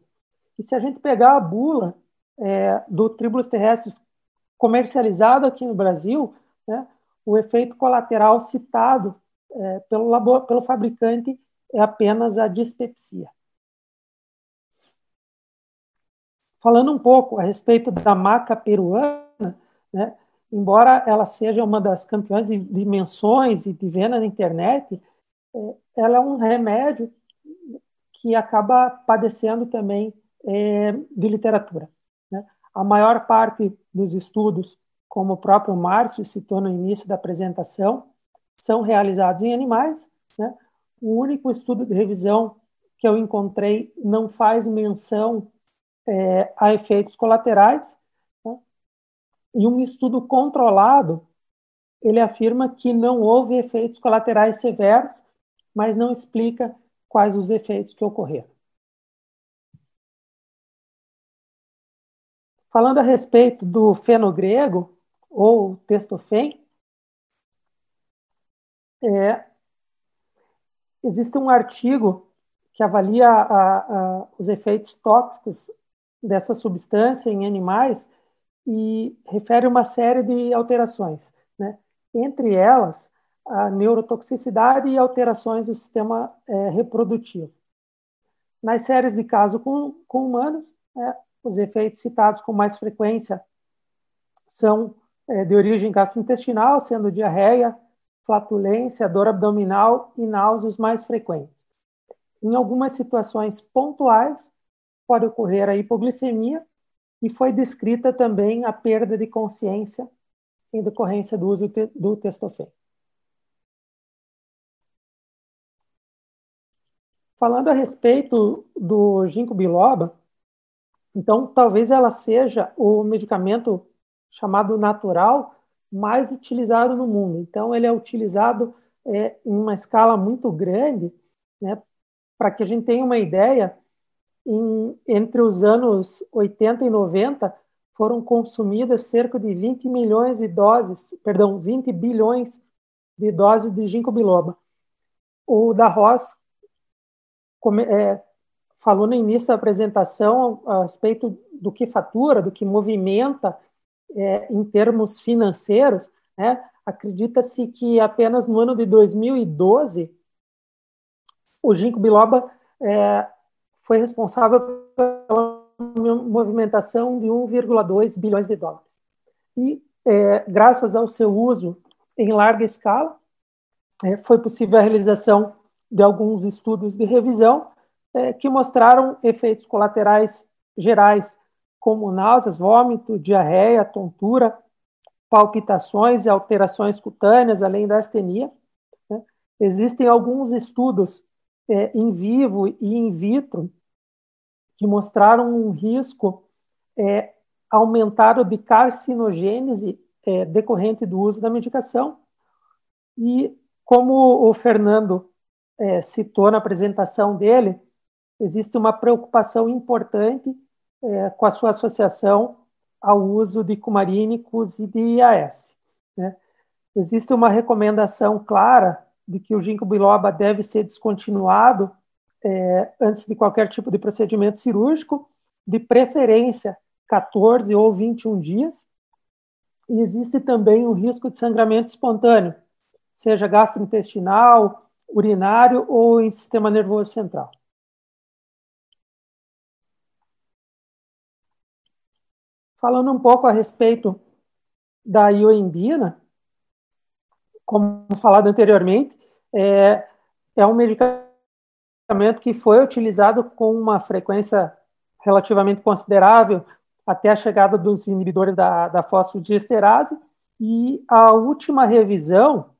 E se a gente pegar a bula é, do tribulus terrestres comercializado aqui no Brasil, né, o efeito colateral citado é, pelo, labor, pelo fabricante é apenas a dispepsia. Falando um pouco a respeito da maca peruana, né, embora ela seja uma das campeãs de dimensões e de venda na internet, é, ela é um remédio que acaba padecendo também é, de literatura. Né? A maior parte dos estudos, como o próprio Márcio citou no início da apresentação, são realizados em animais. Né? O único estudo de revisão que eu encontrei não faz menção é, a efeitos colaterais, e um estudo controlado, ele afirma que não houve efeitos colaterais severos, mas não explica quais os efeitos que ocorreram. Falando a respeito do fenogrego, ou testofen, é, existe um artigo que avalia a, a, os efeitos tóxicos dessa substância em animais e refere uma série de alterações, né? entre elas a neurotoxicidade e alterações do sistema é, reprodutivo. Nas séries de caso com, com humanos, é, os efeitos citados com mais frequência são é, de origem gastrointestinal, sendo diarreia, flatulência, dor abdominal e náuseas mais frequentes. Em algumas situações pontuais, pode ocorrer a hipoglicemia e foi descrita também a perda de consciência em decorrência do uso do testofen. Falando a respeito do ginkgo biloba, então talvez ela seja o medicamento chamado natural mais utilizado no mundo. Então ele é utilizado é, em uma escala muito grande, né, para que a gente tenha uma ideia, em, entre os anos 80 e 90, foram consumidas cerca de 20 milhões de doses, perdão, 20 bilhões de doses de ginkgo biloba. O da Ross é, falou no início da apresentação a respeito do que fatura, do que movimenta é, em termos financeiros. Né? Acredita-se que apenas no ano de 2012 o ginkgo biloba é, foi responsável pela movimentação de 1,2 bilhões de dólares. E, é, graças ao seu uso em larga escala, é, foi possível a realização de alguns estudos de revisão é, que mostraram efeitos colaterais gerais como náuseas, vômito, diarreia, tontura, palpitações e alterações cutâneas, além da astenia. Né? Existem alguns estudos é, em vivo e in vitro que mostraram um risco é, aumentado de carcinogênese é, decorrente do uso da medicação. E, como o Fernando é, citou na apresentação dele, existe uma preocupação importante é, com a sua associação ao uso de cumarínicos e de IAS. Né? Existe uma recomendação clara de que o ginkgo biloba deve ser descontinuado é, antes de qualquer tipo de procedimento cirúrgico, de preferência 14 ou 21 dias. E existe também o risco de sangramento espontâneo, seja gastrointestinal, urinário ou em sistema nervoso central. Falando um pouco a respeito da ioimbina, como falado anteriormente, é, é um medicamento que foi utilizado com uma frequência relativamente considerável até a chegada dos inibidores da, da fosfodiesterase, e a última revisão,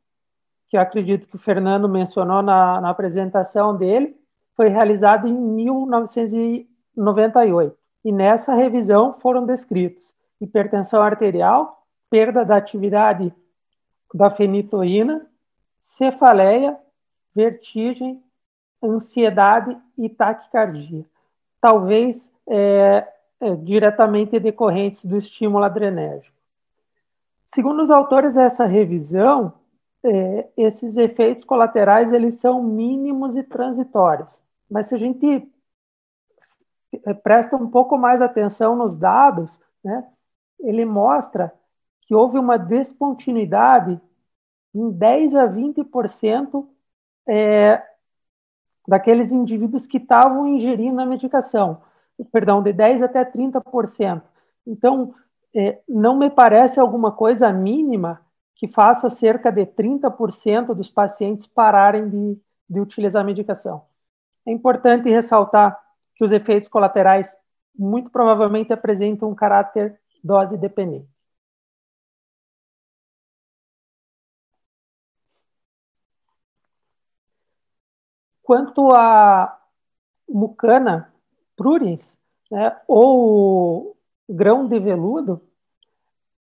que eu acredito que o Fernando mencionou na, na apresentação dele, foi realizada em 1998. E nessa revisão foram descritos hipertensão arterial, perda da atividade da fenitoína, cefaleia, vertigem, ansiedade e taquicardia. Talvez é, é, diretamente decorrentes do estímulo adrenérgico. Segundo os autores dessa revisão, é, esses efeitos colaterais eles são mínimos e transitórios. Mas se a gente presta um pouco mais atenção nos dados, né, ele mostra que houve uma descontinuidade em 10 a 20% é, daqueles indivíduos que estavam ingerindo a medicação, perdão, de 10 até 30%. Então, é, não me parece alguma coisa mínima que faça cerca de 30% dos pacientes pararem de, de utilizar a medicação. É importante ressaltar que os efeitos colaterais muito provavelmente apresentam um caráter dose dependente. Quanto a mucana pruriens, né, ou grão de veludo,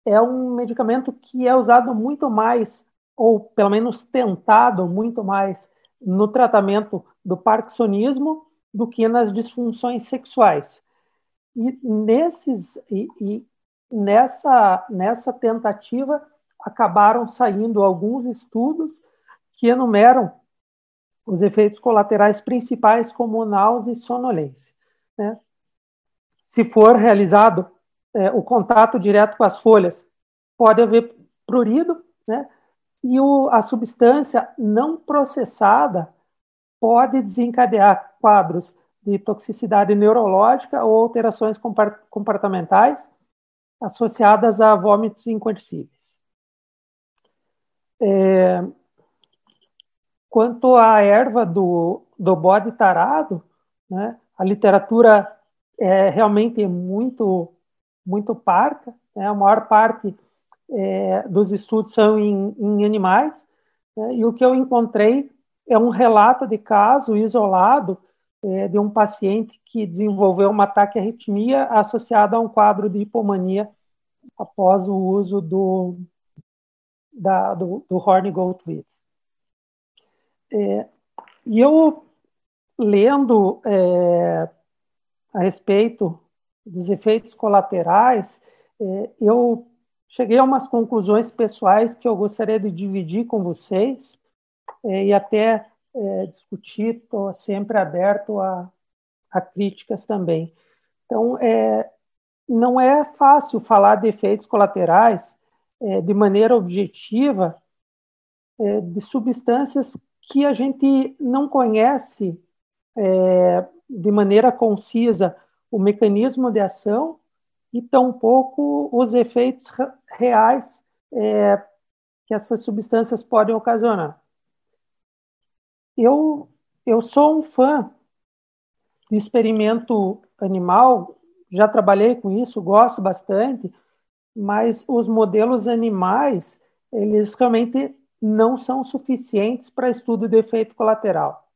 é um medicamento que é usado muito mais, ou pelo menos tentado muito mais, no tratamento do parkinsonismo do que nas disfunções sexuais. E, nesses, e, e nessa, nessa tentativa acabaram saindo alguns estudos que enumeram os efeitos colaterais principais como náusea e sonolência. Né? Se for realizado é, o contato direto com as folhas, pode haver prurido, né? e o, a substância não processada pode desencadear quadros de toxicidade neurológica ou alterações comportamentais associadas a vômitos incontíveis. É, quanto à erva do, do bode tarado, né, a literatura é realmente muito, muito parca, né, a maior parte é, dos estudos são em, em animais, né, e o que eu encontrei é um relato de caso isolado é, de um paciente que desenvolveu uma taquiarritmia associada a um quadro de hipomania após o uso do, da, do, do Horny Goat Wheat. É, e eu, lendo é, a respeito dos efeitos colaterais, é, eu cheguei a umas conclusões pessoais que eu gostaria de dividir com vocês é, e até é, discutir, estou sempre aberto a, a, críticas também. Então, é, não é fácil falar de efeitos colaterais é, de maneira objetiva é, de substâncias que a gente não conhece é, de maneira concisa o mecanismo de ação e tampouco os efeitos reais é, que essas substâncias podem ocasionar. Eu, eu sou um fã de experimento animal já trabalhei com isso, gosto bastante, mas os modelos animais, eles realmente não são suficientes para estudo de efeito colateral.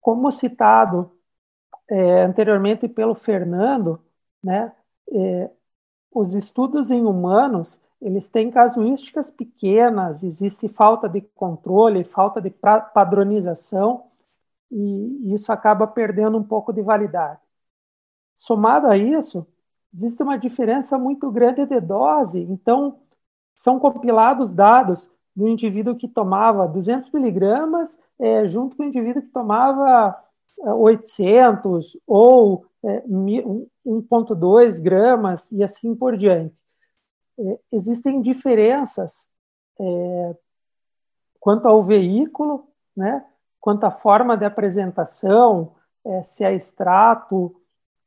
Como citado é, anteriormente pelo Fernando, né, é, os estudos em humanos eles têm casuísticas pequenas, existe falta de controle, falta de padronização, e isso acaba perdendo um pouco de validade. Somado a isso, existe uma diferença muito grande de dose, então são compilados dados do indivíduo que tomava 200 miligramas é, junto com o indivíduo que tomava 800 é, ou é, 1,2 gramas e assim por diante. É, existem diferenças é, quanto ao veículo, né, quanto à forma de apresentação, é, se é extrato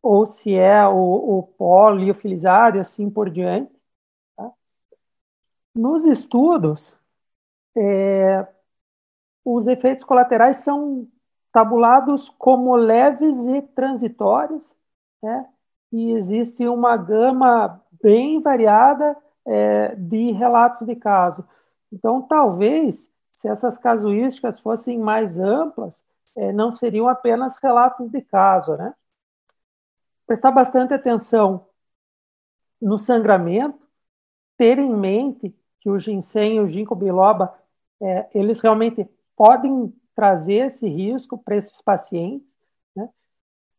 ou se é o, o pó liofilizado e assim por diante. Nos estudos, é, os efeitos colaterais são tabulados como leves e transitórios, né? e existe uma gama bem variada é, de relatos de caso. Então, talvez, se essas casuísticas fossem mais amplas, é, não seriam apenas relatos de caso, né? Prestar bastante atenção no sangramento, ter em mente que o ginseng e o ginkgo biloba, é, eles realmente podem trazer esse risco para esses pacientes, né?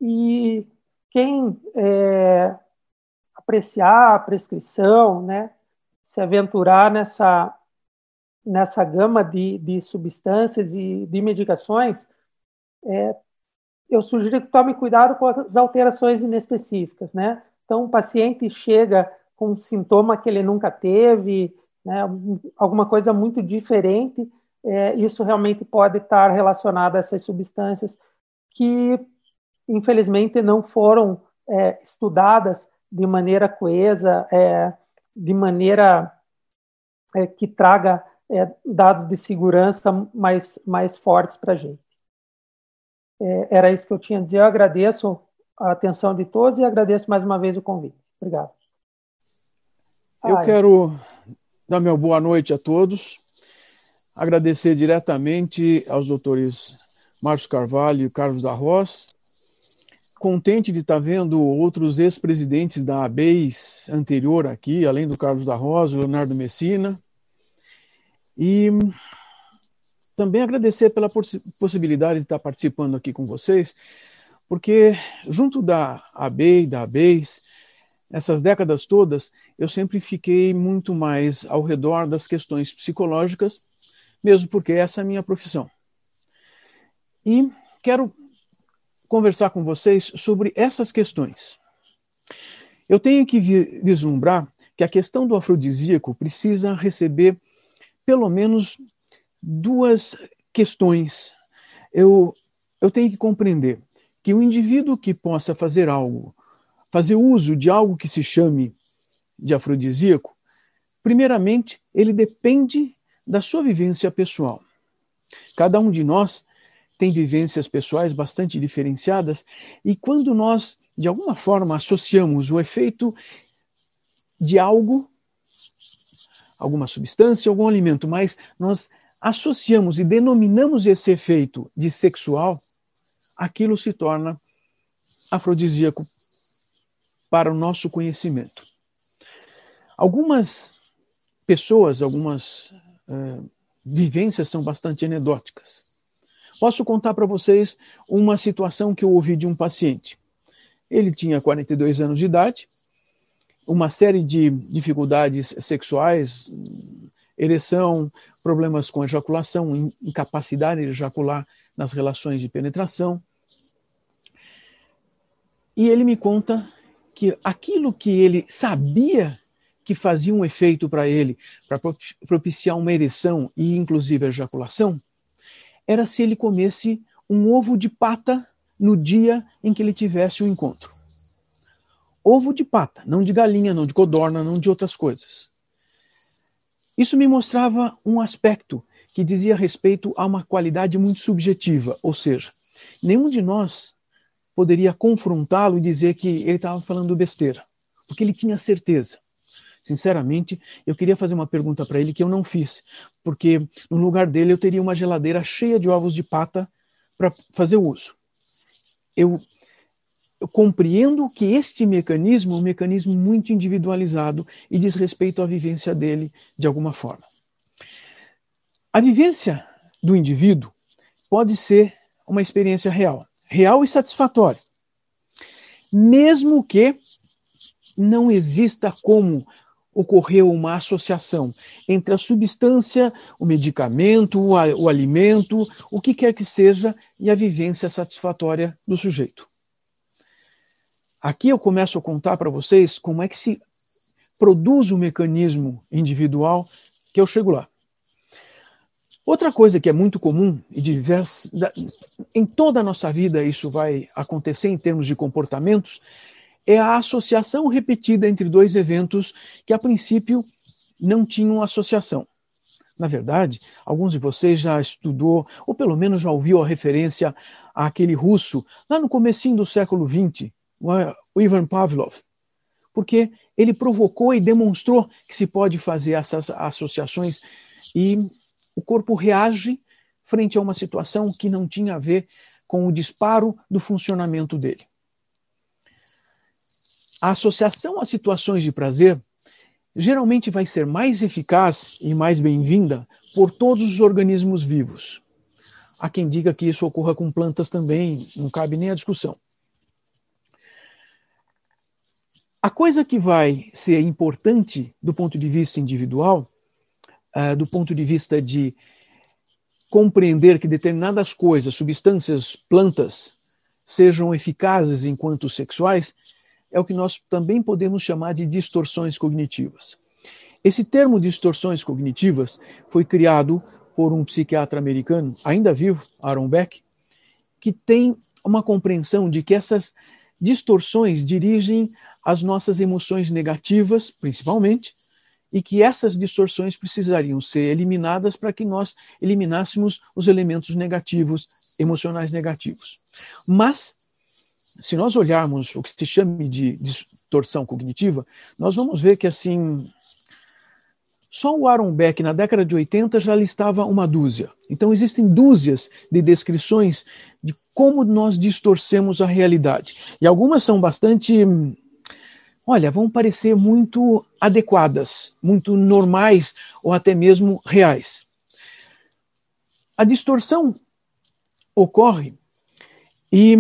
E quem é, apreciar a prescrição, né, se aventurar nessa, nessa gama de, de substâncias e de medicações, é, eu sugiro que tome cuidado com as alterações inespecíficas, né? Então, o paciente chega com um sintoma que ele nunca teve, né, alguma coisa muito diferente, é, isso realmente pode estar relacionado a essas substâncias que, infelizmente, não foram é, estudadas de maneira coesa, é, de maneira é, que traga é, dados de segurança mais, mais fortes para a gente. É, era isso que eu tinha a dizer. Eu agradeço a atenção de todos e agradeço mais uma vez o convite. Obrigado. Eu Ai. quero dar meu boa noite a todos, agradecer diretamente aos doutores Márcio Carvalho e Carlos da Roça, contente de estar vendo outros ex-presidentes da ABEIS anterior aqui, além do Carlos da Rosa, Leonardo Messina. E também agradecer pela poss possibilidade de estar participando aqui com vocês, porque junto da ABEI, da ABEIS, essas décadas todas, eu sempre fiquei muito mais ao redor das questões psicológicas, mesmo porque essa é a minha profissão. E quero conversar com vocês sobre essas questões. Eu tenho que vislumbrar que a questão do afrodisíaco precisa receber pelo menos duas questões. Eu, eu tenho que compreender que o indivíduo que possa fazer algo, fazer uso de algo que se chame de afrodisíaco, primeiramente, ele depende da sua vivência pessoal. Cada um de nós tem vivências pessoais bastante diferenciadas, e quando nós, de alguma forma, associamos o efeito de algo, alguma substância, algum alimento, mas nós associamos e denominamos esse efeito de sexual, aquilo se torna afrodisíaco para o nosso conhecimento. Algumas pessoas, algumas uh, vivências são bastante anedóticas. Posso contar para vocês uma situação que eu ouvi de um paciente. Ele tinha 42 anos de idade, uma série de dificuldades sexuais, ereção, problemas com ejaculação, incapacidade de ejacular nas relações de penetração. E ele me conta que aquilo que ele sabia que fazia um efeito para ele, para propiciar uma ereção e inclusive ejaculação, era se ele comesse um ovo de pata no dia em que ele tivesse o encontro. Ovo de pata, não de galinha, não de codorna, não de outras coisas. Isso me mostrava um aspecto que dizia respeito a uma qualidade muito subjetiva, ou seja, nenhum de nós poderia confrontá-lo e dizer que ele estava falando besteira, porque ele tinha certeza. Sinceramente, eu queria fazer uma pergunta para ele que eu não fiz, porque no lugar dele eu teria uma geladeira cheia de ovos de pata para fazer uso. Eu, eu compreendo que este mecanismo é um mecanismo muito individualizado e diz respeito à vivência dele de alguma forma. A vivência do indivíduo pode ser uma experiência real, real e satisfatória. Mesmo que não exista como ocorreu uma associação entre a substância, o medicamento, o, o, alimento, o que quer que seja, e a vivência satisfatória do sujeito. Aqui eu começo a contar para vocês como é que se produz o um mecanismo individual que eu chego lá. Outra coisa que é muito comum e diversa, em toda a nossa vida isso vai acontecer em termos de comportamentos, é a associação repetida entre dois eventos que a princípio não tinham associação. Na verdade, alguns de vocês já estudou, ou pelo menos já ouviu a referência àquele russo, lá no comecinho do século XX, o Ivan Pavlov, porque ele provocou e demonstrou que se pode fazer essas associações e o corpo reage frente a uma situação que não tinha a ver com o disparo do funcionamento dele. A associação a situações de prazer geralmente vai ser mais eficaz e mais bem-vinda por todos os organismos vivos. Há quem diga que isso ocorra com plantas também, não cabe nem a discussão. A coisa que vai ser importante do ponto de vista individual uh, do ponto de vista de compreender que determinadas coisas, substâncias, plantas, sejam eficazes enquanto sexuais, é o que nós também podemos chamar de distorções cognitivas. Esse termo distorções cognitivas foi criado por um psiquiatra americano, ainda vivo, Aaron Beck, que tem uma compreensão de que essas distorções dirigem as nossas emoções negativas, principalmente, e que essas distorções precisariam ser eliminadas para que nós eliminássemos os elementos negativos, emocionais negativos. Mas, se nós olharmos o que se chama de distorção cognitiva, nós vamos ver que, assim, só o Aaron Beck, na década de 80, já listava uma dúzia. Então, existem dúzias de descrições de como nós distorcemos a realidade. E algumas são bastante olha, vão parecer muito adequadas, muito normais ou até mesmo reais. A distorção ocorre e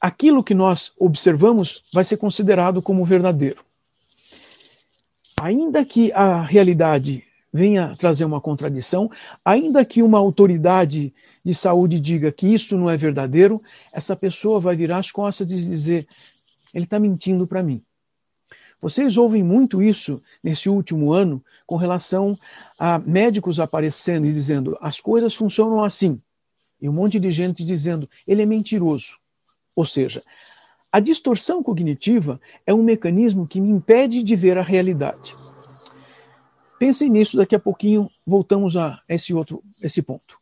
aquilo que nós observamos vai ser considerado como verdadeiro. Ainda que a realidade venha trazer uma contradição, ainda que uma autoridade de saúde diga que isso não é verdadeiro, essa pessoa vai virar as costas e dizer: ele está mentindo para mim. Vocês ouvem muito isso nesse último ano com relação a médicos aparecendo e dizendo as coisas funcionam assim. E um monte de gente dizendo ele é mentiroso. Ou seja, a distorção cognitiva é um mecanismo que me impede de ver a realidade. Pensem nisso, daqui a pouquinho voltamos a esse outro esse ponto.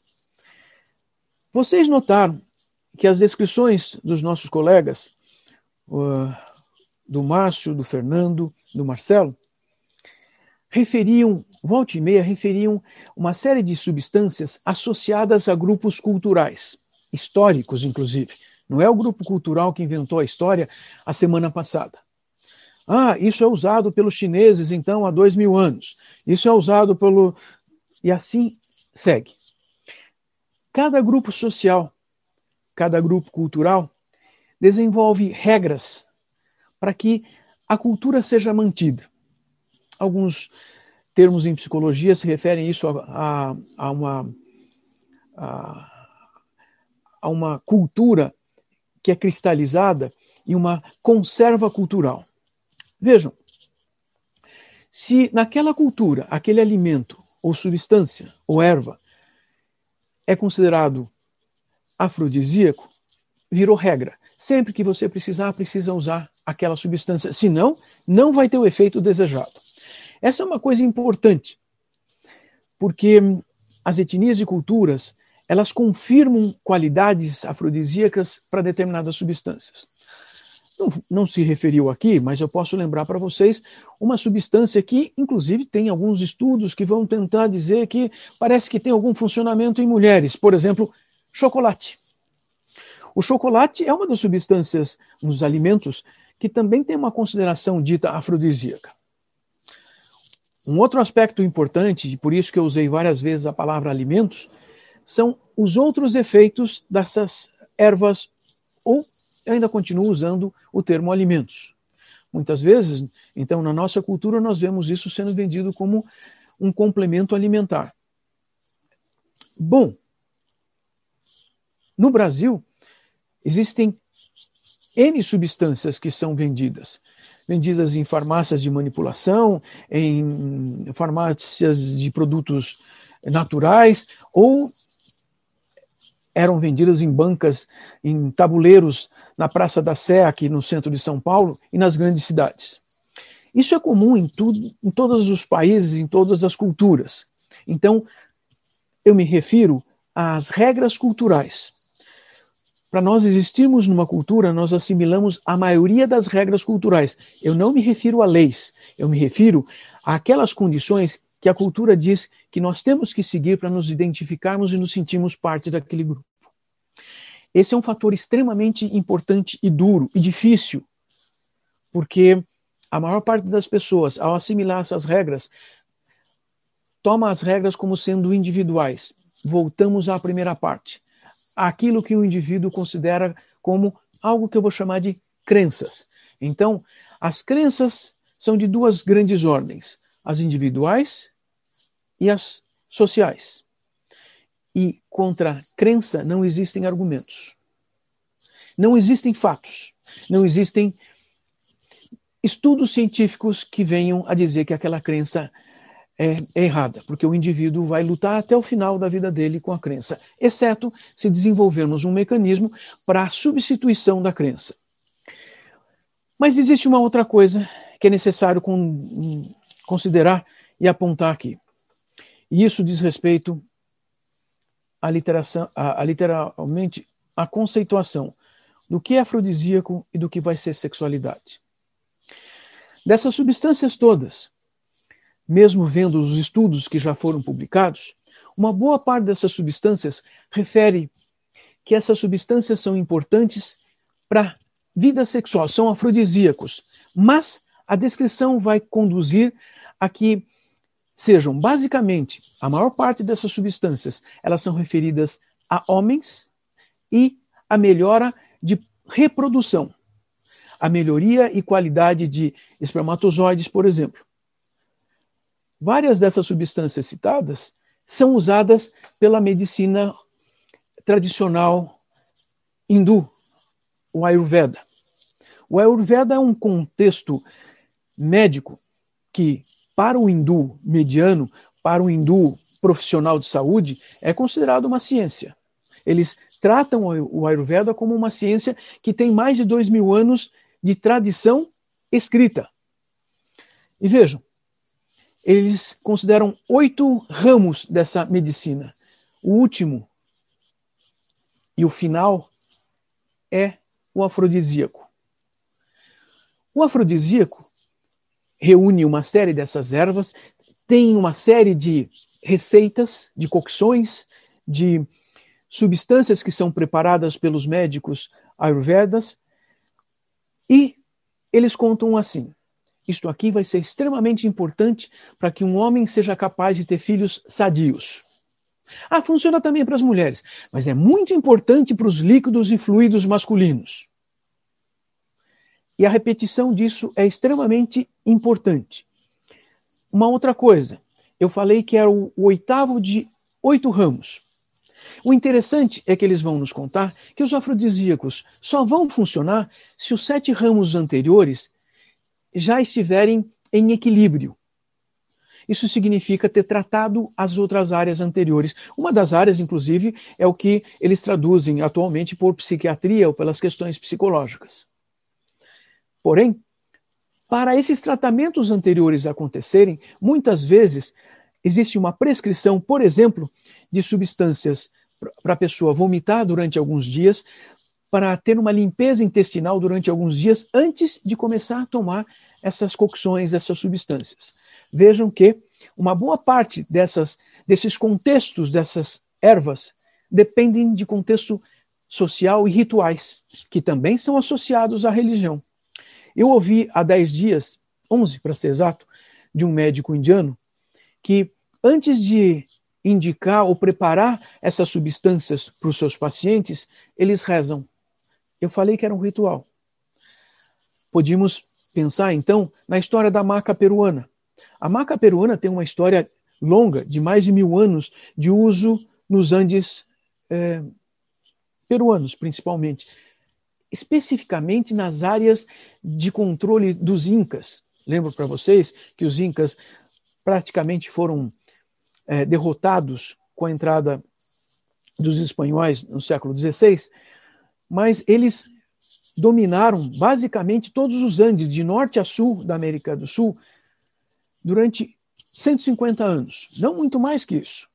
Vocês notaram que as descrições dos nossos colegas, uh, do Márcio, do Fernando, do Marcelo, referiam, volta e meia, referiam uma série de substâncias associadas a grupos culturais, históricos, inclusive. Não é o grupo cultural que inventou a história a semana passada. Ah, isso é usado pelos chineses, então, há dois mil anos. Isso é usado pelo. E assim segue. Cada grupo social, cada grupo cultural, desenvolve regras para que a cultura seja mantida. Alguns termos em psicologia se referem isso a, a, a uma, a, a uma cultura que é cristalizada e uma conserva cultural. Vejam, se naquela cultura aquele alimento ou substância ou erva é considerado afrodisíaco, virou regra. Sempre que você precisar, precisa usar aquela substância. Senão, não vai ter o efeito desejado. Essa é uma coisa importante, porque as etnias e culturas elas confirmam qualidades afrodisíacas para determinadas substâncias. Não, não, se referiu aqui, mas eu posso lembrar para vocês uma substância que, inclusive, tem alguns estudos que vão tentar dizer que parece que tem algum funcionamento em mulheres. Por exemplo, chocolate. O chocolate é uma das substâncias nos alimentos que também tem uma consideração dita afrodisíaca. Um outro aspecto importante, e por isso que eu usei várias vezes a palavra alimentos, são os outros efeitos dessas ervas, ou ainda continuo usando o termo alimentos. Muitas vezes, então, na nossa cultura, nós vemos isso sendo vendido como um complemento alimentar. Bom, no Brasil, existem N substâncias que são vendidas. Vendidas em farmácias de manipulação, em farmácias de produtos naturais, ou eram vendidas em bancas, em tabuleiros na Praça da Sé, aqui no centro de São Paulo, e nas grandes cidades. Isso é comum em, tudo, em todos os países, em todas as culturas. Então, eu me refiro às regras culturais. Para nós existirmos numa cultura, nós assimilamos a maioria das regras culturais. Eu não me refiro a leis, eu me refiro àquelas condições que a cultura diz que nós temos que seguir para nos identificarmos e nos sentirmos parte daquele grupo. Esse é um fator extremamente importante e duro e difícil, porque a maior parte das pessoas, ao assimilar essas regras, toma as regras como sendo individuais. Voltamos à primeira parte. Aquilo que o indivíduo considera como algo que eu vou chamar de crenças. Então, as crenças são de duas grandes ordens: as individuais e as sociais. E contra crença não existem argumentos. Não existem fatos. Não existem estudos científicos que venham a dizer que aquela crença é, é, errada, porque o indivíduo vai lutar até o final da vida dele com a crença, exceto se desenvolvermos um mecanismo para a substituição da crença. Mas existe uma outra coisa que é necessário considerar e apontar aqui. E isso diz respeito à literação, a, literalmente a conceituação do que é afrodisíaco e do que vai ser sexualidade. Dessas substâncias todas, mesmo vendo os estudos que já foram publicados, uma boa parte dessas substâncias refere que essas substâncias são importantes para vida sexual, são afrodisíacos, mas a descrição vai conduzir a que sejam basicamente a maior parte dessas substâncias, elas são referidas a homens e a melhora de reprodução, a melhoria e qualidade de espermatozoides, por exemplo. Várias dessas substâncias citadas são usadas pela medicina tradicional hindu, o Ayurveda. O Ayurveda é um contexto médico que para o hindu mediano, para o hindu profissional de saúde, é considerado uma ciência. Eles tratam o Ayurveda como uma ciência que tem mais de dois mil anos de tradição escrita. E vejam, eles consideram oito ramos dessa medicina. O último e o final é o afrodisíaco. O afrodisíaco reúne uma série dessas ervas, tem uma série de receitas, de cocções, de substâncias que são preparadas pelos médicos ayurvedas, e eles contam assim: isto aqui vai ser extremamente importante para que um homem seja capaz de ter filhos sadios. Ah, funciona também para as mulheres, mas é muito importante para os líquidos e fluidos masculinos. E a repetição disso é extremamente importante. Uma outra coisa, eu falei que era o, oitavo de oito ramos. O interessante é que eles vão nos contar que os afrodisíacos só vão funcionar se os sete ramos anteriores já estiverem em equilíbrio. Isso significa ter tratado as outras áreas anteriores. Uma das áreas, inclusive, é o que eles traduzem atualmente por psiquiatria ou pelas questões psicológicas. Porém, para esses tratamentos anteriores acontecerem, muitas vezes existe uma prescrição, por exemplo, de substâncias para a pessoa vomitar durante alguns dias, para ter uma limpeza intestinal durante alguns dias antes de começar a tomar essas cocções, essas substâncias. Vejam que uma boa parte dessas, desses contextos, dessas ervas, dependem de contexto social e rituais, que também são associados à religião. Eu ouvi há 10 dias, 11 para ser exato, de um médico indiano, que antes de indicar ou preparar essas substâncias para os seus pacientes, eles rezam. Eu falei que era um ritual. Podíamos pensar, então, na história da maca peruana. A maca peruana tem uma história longa, de mais de mil anos, de uso nos Andes é, peruanos, principalmente. Especificamente nas áreas de controle dos Incas. Lembro para vocês que os Incas praticamente foram é, derrotados com a entrada dos espanhóis no século XVI, mas eles dominaram basicamente todos os Andes, de norte a sul da América do Sul, durante 150 anos. Não muito mais que isso.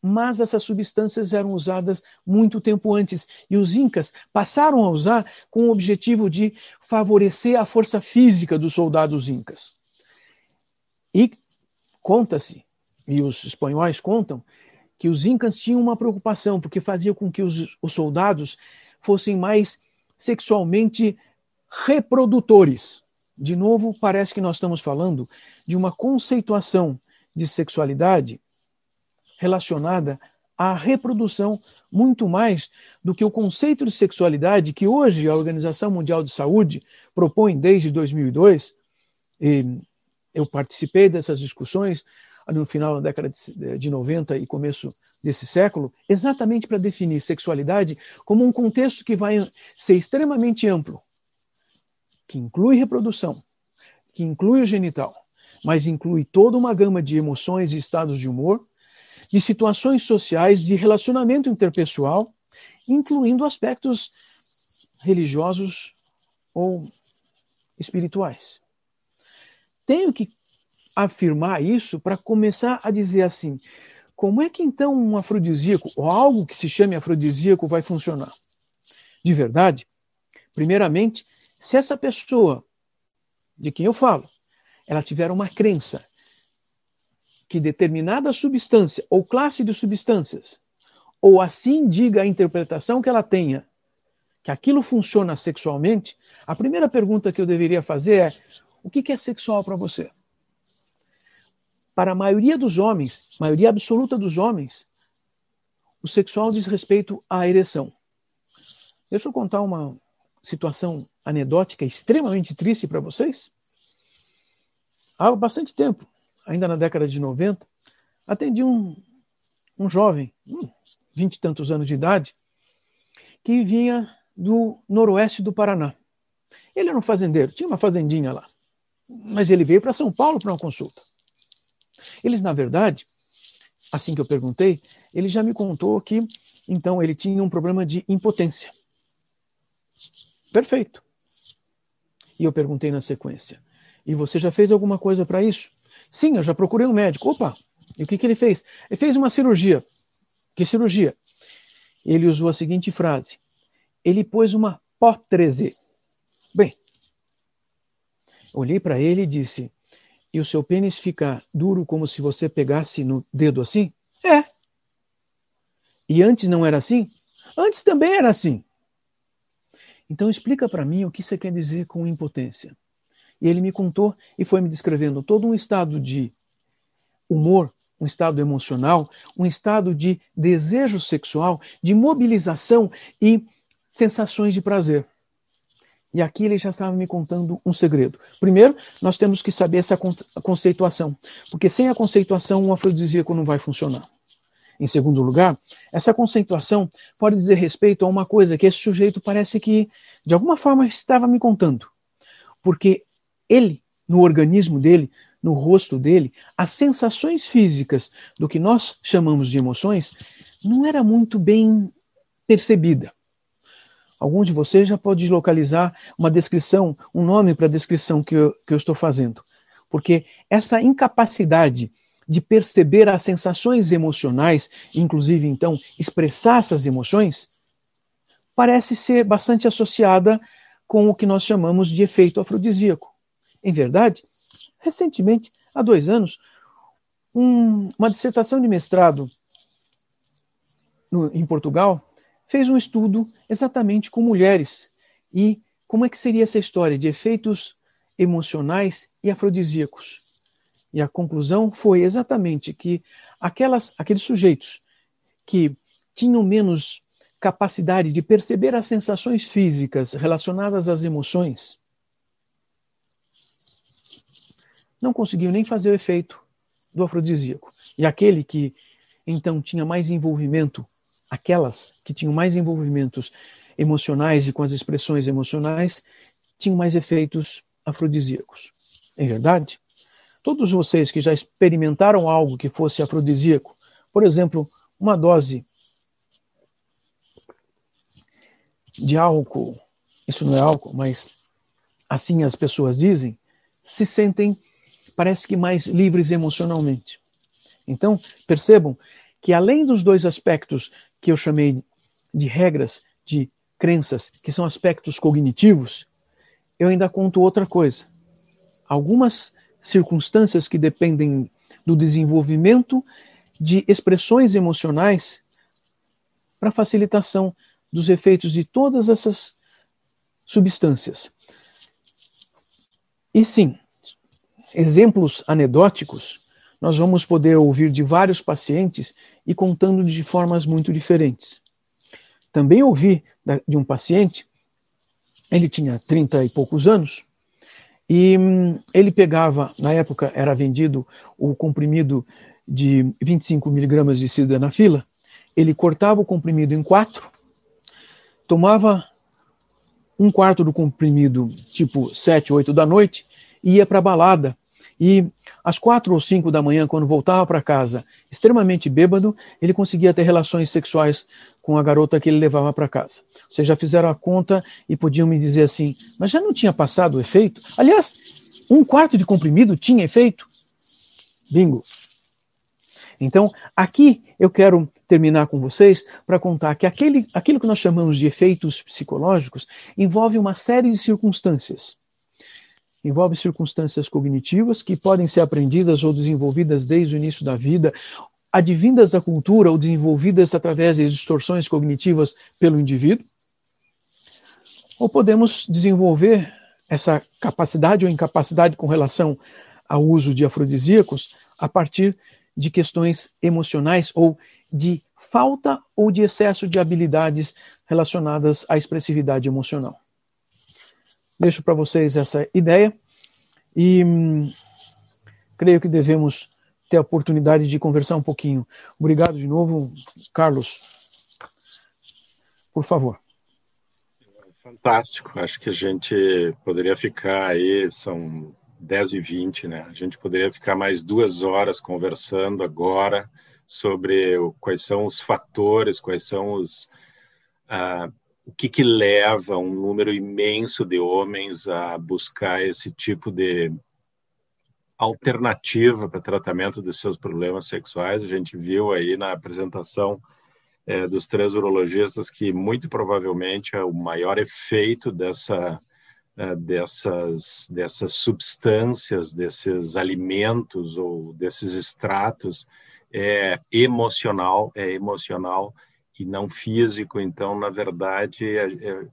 Mas essas substâncias eram usadas muito tempo antes. E os Incas passaram a usar com o objetivo de favorecer a força física dos soldados Incas. E conta-se e os espanhóis contam que os incas tinham uma preocupação, porque fazia com que os, os soldados fossem mais sexualmente reprodutores. De novo, parece que nós estamos falando de uma conceituação de sexualidade relacionada à reprodução muito mais do que o conceito de sexualidade que hoje a Organização Mundial de Saúde propõe desde 2002. E eu participei dessas discussões no final da década de 90 e começo desse século, exatamente para definir sexualidade como um contexto que vai ser extremamente amplo, que inclui reprodução, que inclui o genital, mas inclui toda uma gama de emoções e estados de humor, de situações sociais, de relacionamento interpessoal, incluindo aspectos religiosos ou espirituais. Tenho que afirmar isso para começar a dizer assim: como é que então um afrodisíaco, ou algo que se chame afrodisíaco, vai funcionar? De verdade, primeiramente, se essa pessoa de quem eu falo, ela tiver uma crença que determinada substância ou classe de substâncias, ou assim diga a interpretação que ela tenha, que aquilo funciona sexualmente, a primeira pergunta que eu deveria fazer é: o que é sexual para você? Para a maioria dos homens, maioria absoluta dos homens, o sexual diz respeito à ereção. Deixa eu contar uma situação anedótica extremamente triste para vocês. Há bastante tempo, ainda na década de 90, atendi um, um jovem, vinte e tantos anos de idade, que vinha do noroeste do Paraná. Ele era um fazendeiro, tinha uma fazendinha lá. Mas ele veio para São Paulo para uma consulta. Ele, na verdade, assim que eu perguntei, ele já me contou que então ele tinha um problema de impotência. Perfeito. E eu perguntei na sequência: E você já fez alguma coisa para isso? Sim, eu já procurei um médico. Opa! E o que, que ele fez? Ele fez uma cirurgia. Que cirurgia? Ele usou a seguinte frase: Ele pôs uma pótrese. Bem, olhei para ele e disse: e o seu pênis fica duro como se você pegasse no dedo assim? É. E antes não era assim? Antes também era assim. Então explica para mim o que você quer dizer com impotência. E ele me contou e foi me descrevendo todo um estado de humor, um estado emocional, um estado de desejo sexual, de mobilização e sensações de prazer. E aqui ele já estava me contando um segredo. Primeiro, nós temos que saber essa conceituação, porque sem a conceituação o afrodisíaco não vai funcionar. Em segundo lugar, essa conceituação pode dizer respeito a uma coisa que esse sujeito parece que, de alguma forma, estava me contando. Porque ele, no organismo dele, no rosto dele, as sensações físicas do que nós chamamos de emoções não era muito bem percebida. Algum de vocês já pode localizar uma descrição, um nome para a descrição que eu, que eu estou fazendo. Porque essa incapacidade de perceber as sensações emocionais, inclusive então expressar essas emoções, parece ser bastante associada com o que nós chamamos de efeito afrodisíaco. Em verdade, recentemente, há dois anos, um, uma dissertação de mestrado no, em Portugal fez um estudo exatamente com mulheres e como é que seria essa história de efeitos emocionais e afrodisíacos. E a conclusão foi exatamente que aquelas, aqueles sujeitos que tinham menos capacidade de perceber as sensações físicas relacionadas às emoções não conseguiam nem fazer o efeito do afrodisíaco. E aquele que então tinha mais envolvimento, aquelas que tinham mais envolvimentos emocionais e com as expressões emocionais, tinham mais efeitos afrodisíacos. É verdade? Todos vocês que já experimentaram algo que fosse afrodisíaco, por exemplo, uma dose de álcool, isso não é álcool, mas assim as pessoas dizem, se sentem, parece que mais livres emocionalmente. Então, percebam que além dos dois aspectos que eu chamei de regras, de crenças, que são aspectos cognitivos, eu ainda conto outra coisa. Algumas circunstâncias que dependem do desenvolvimento de expressões emocionais para facilitação dos efeitos de todas essas substâncias. E sim, exemplos anedóticos nós vamos poder ouvir de vários pacientes e contando de formas muito diferentes. Também ouvi de um paciente, ele tinha 30 e poucos anos, e hum, ele pegava, na época era vendido o comprimido de 25 miligramas de sildenafila, ele cortava o comprimido em quatro, tomava um quarto do comprimido, tipo 7, 8 da noite, e ia para a balada e às quatro ou cinco da manhã, quando voltava para casa, extremamente bêbado, ele conseguia ter relações sexuais com a garota que ele levava para casa. Vocês já fizeram a conta e podiam me dizer assim, mas já não tinha passado o efeito? Aliás, um quarto de comprimido tinha efeito? Bingo. Então, aqui eu quero terminar com vocês para contar que aquele, aquilo que nós chamamos de efeitos psicológicos envolve uma série de circunstâncias envolve circunstâncias cognitivas que podem ser aprendidas ou desenvolvidas desde o início da vida, advindas da cultura ou desenvolvidas através de distorções cognitivas pelo indivíduo. Ou podemos desenvolver essa capacidade ou incapacidade com relação ao uso de afrodisíacos a partir de questões emocionais ou de falta ou de excesso de habilidades relacionadas à expressividade emocional. Deixo para vocês essa ideia e hum, creio que devemos ter a oportunidade de conversar um pouquinho. Obrigado de novo, Carlos. Por favor. Fantástico. Acho que a gente poderia ficar aí, são 10 e 20, né? A gente poderia ficar mais duas horas conversando agora sobre quais são os fatores, quais são os. Uh, o que, que leva um número imenso de homens a buscar esse tipo de alternativa para tratamento dos seus problemas sexuais. A gente viu aí na apresentação é, dos três urologistas que muito provavelmente é o maior efeito dessa é, dessas dessas substâncias, desses alimentos ou desses extratos é emocional, é emocional e não físico. Então, na verdade, é, é,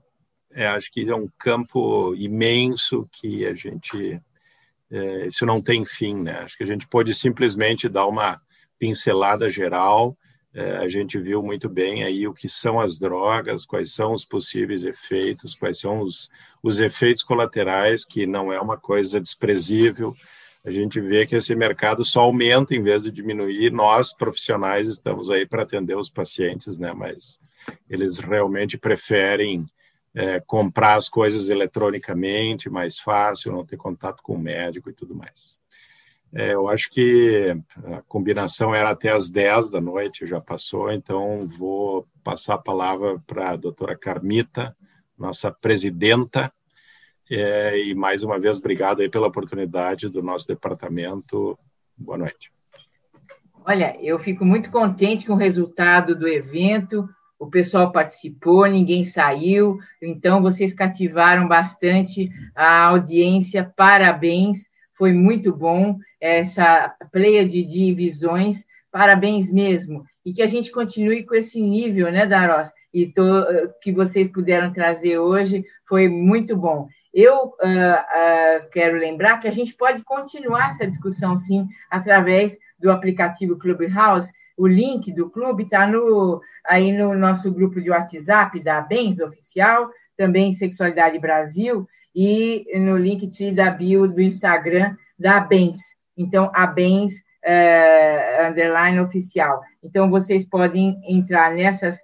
é, acho que é um campo imenso que a gente é, isso não tem fim, né? Acho que a gente pode simplesmente dar uma pincelada geral. É, a gente viu muito bem aí o que são as drogas, quais são os possíveis efeitos, quais são os, os efeitos colaterais, que não é uma coisa desprezível a gente vê que esse mercado só aumenta em vez de diminuir. Nós, profissionais, estamos aí para atender os pacientes, né? Mas eles realmente preferem é, comprar as coisas eletronicamente, mais fácil, não ter contato com o médico e tudo mais. É, eu acho que a combinação era até as 10 da noite, já passou, então vou passar a palavra para a doutora Carmita, nossa presidenta é, e mais uma vez, obrigado aí pela oportunidade do nosso departamento. Boa noite. Olha, eu fico muito contente com o resultado do evento. O pessoal participou, ninguém saiu, então vocês cativaram bastante a audiência. Parabéns, foi muito bom essa pleia de divisões. Parabéns mesmo. E que a gente continue com esse nível, né, Daros? E to, que vocês puderam trazer hoje foi muito bom. Eu uh, uh, quero lembrar que a gente pode continuar essa discussão, sim, através do aplicativo Clubhouse. O link do clube está no, aí no nosso grupo de WhatsApp da Bens Oficial, também Sexualidade Brasil, e no link da bio do Instagram da Bens. Então, a Bens uh, underline oficial. Então, vocês podem entrar nessas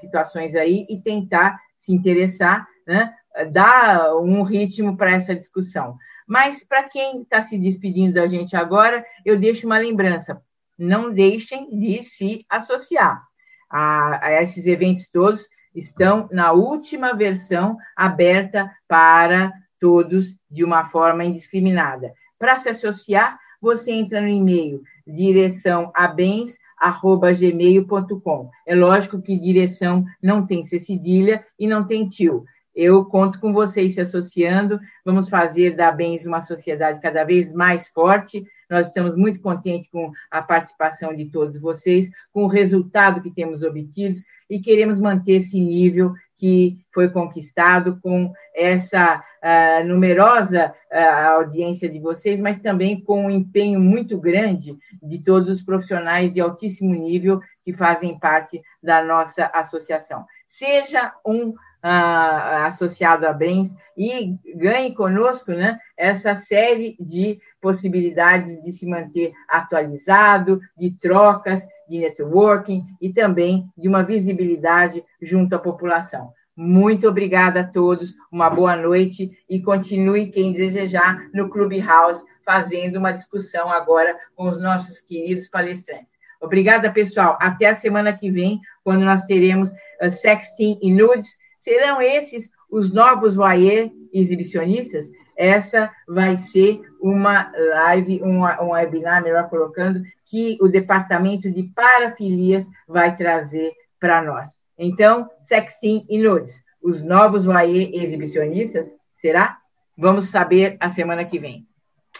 situações aí e tentar se interessar, né? Dar um ritmo para essa discussão. Mas, para quem está se despedindo da gente agora, eu deixo uma lembrança: não deixem de se associar a, a esses eventos todos. Estão na última versão aberta para todos de uma forma indiscriminada. Para se associar, você entra no e-mail direção abens@gmail.com. É lógico que direção não tem cedilha e não tem tio. Eu conto com vocês se associando. Vamos fazer da Bens uma sociedade cada vez mais forte. Nós estamos muito contentes com a participação de todos vocês, com o resultado que temos obtido e queremos manter esse nível que foi conquistado com essa uh, numerosa uh, audiência de vocês, mas também com um empenho muito grande de todos os profissionais de altíssimo nível que fazem parte da nossa associação. Seja um ah, associado a bens e ganhe conosco né, essa série de possibilidades de se manter atualizado, de trocas, de networking e também de uma visibilidade junto à população. Muito obrigada a todos, uma boa noite e continue quem desejar no Clubhouse fazendo uma discussão agora com os nossos queridos palestrantes. Obrigada, pessoal. Até a semana que vem, quando nós teremos uh, Sexting e Nudes Serão esses os novos voyeur exibicionistas? Essa vai ser uma live, um, um webinar, melhor colocando, que o departamento de parafilias vai trazer para nós. Então, sexting e nudes, os novos voyeur exibicionistas, será? Vamos saber a semana que vem.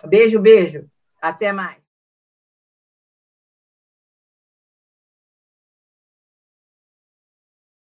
Beijo, beijo. Até mais.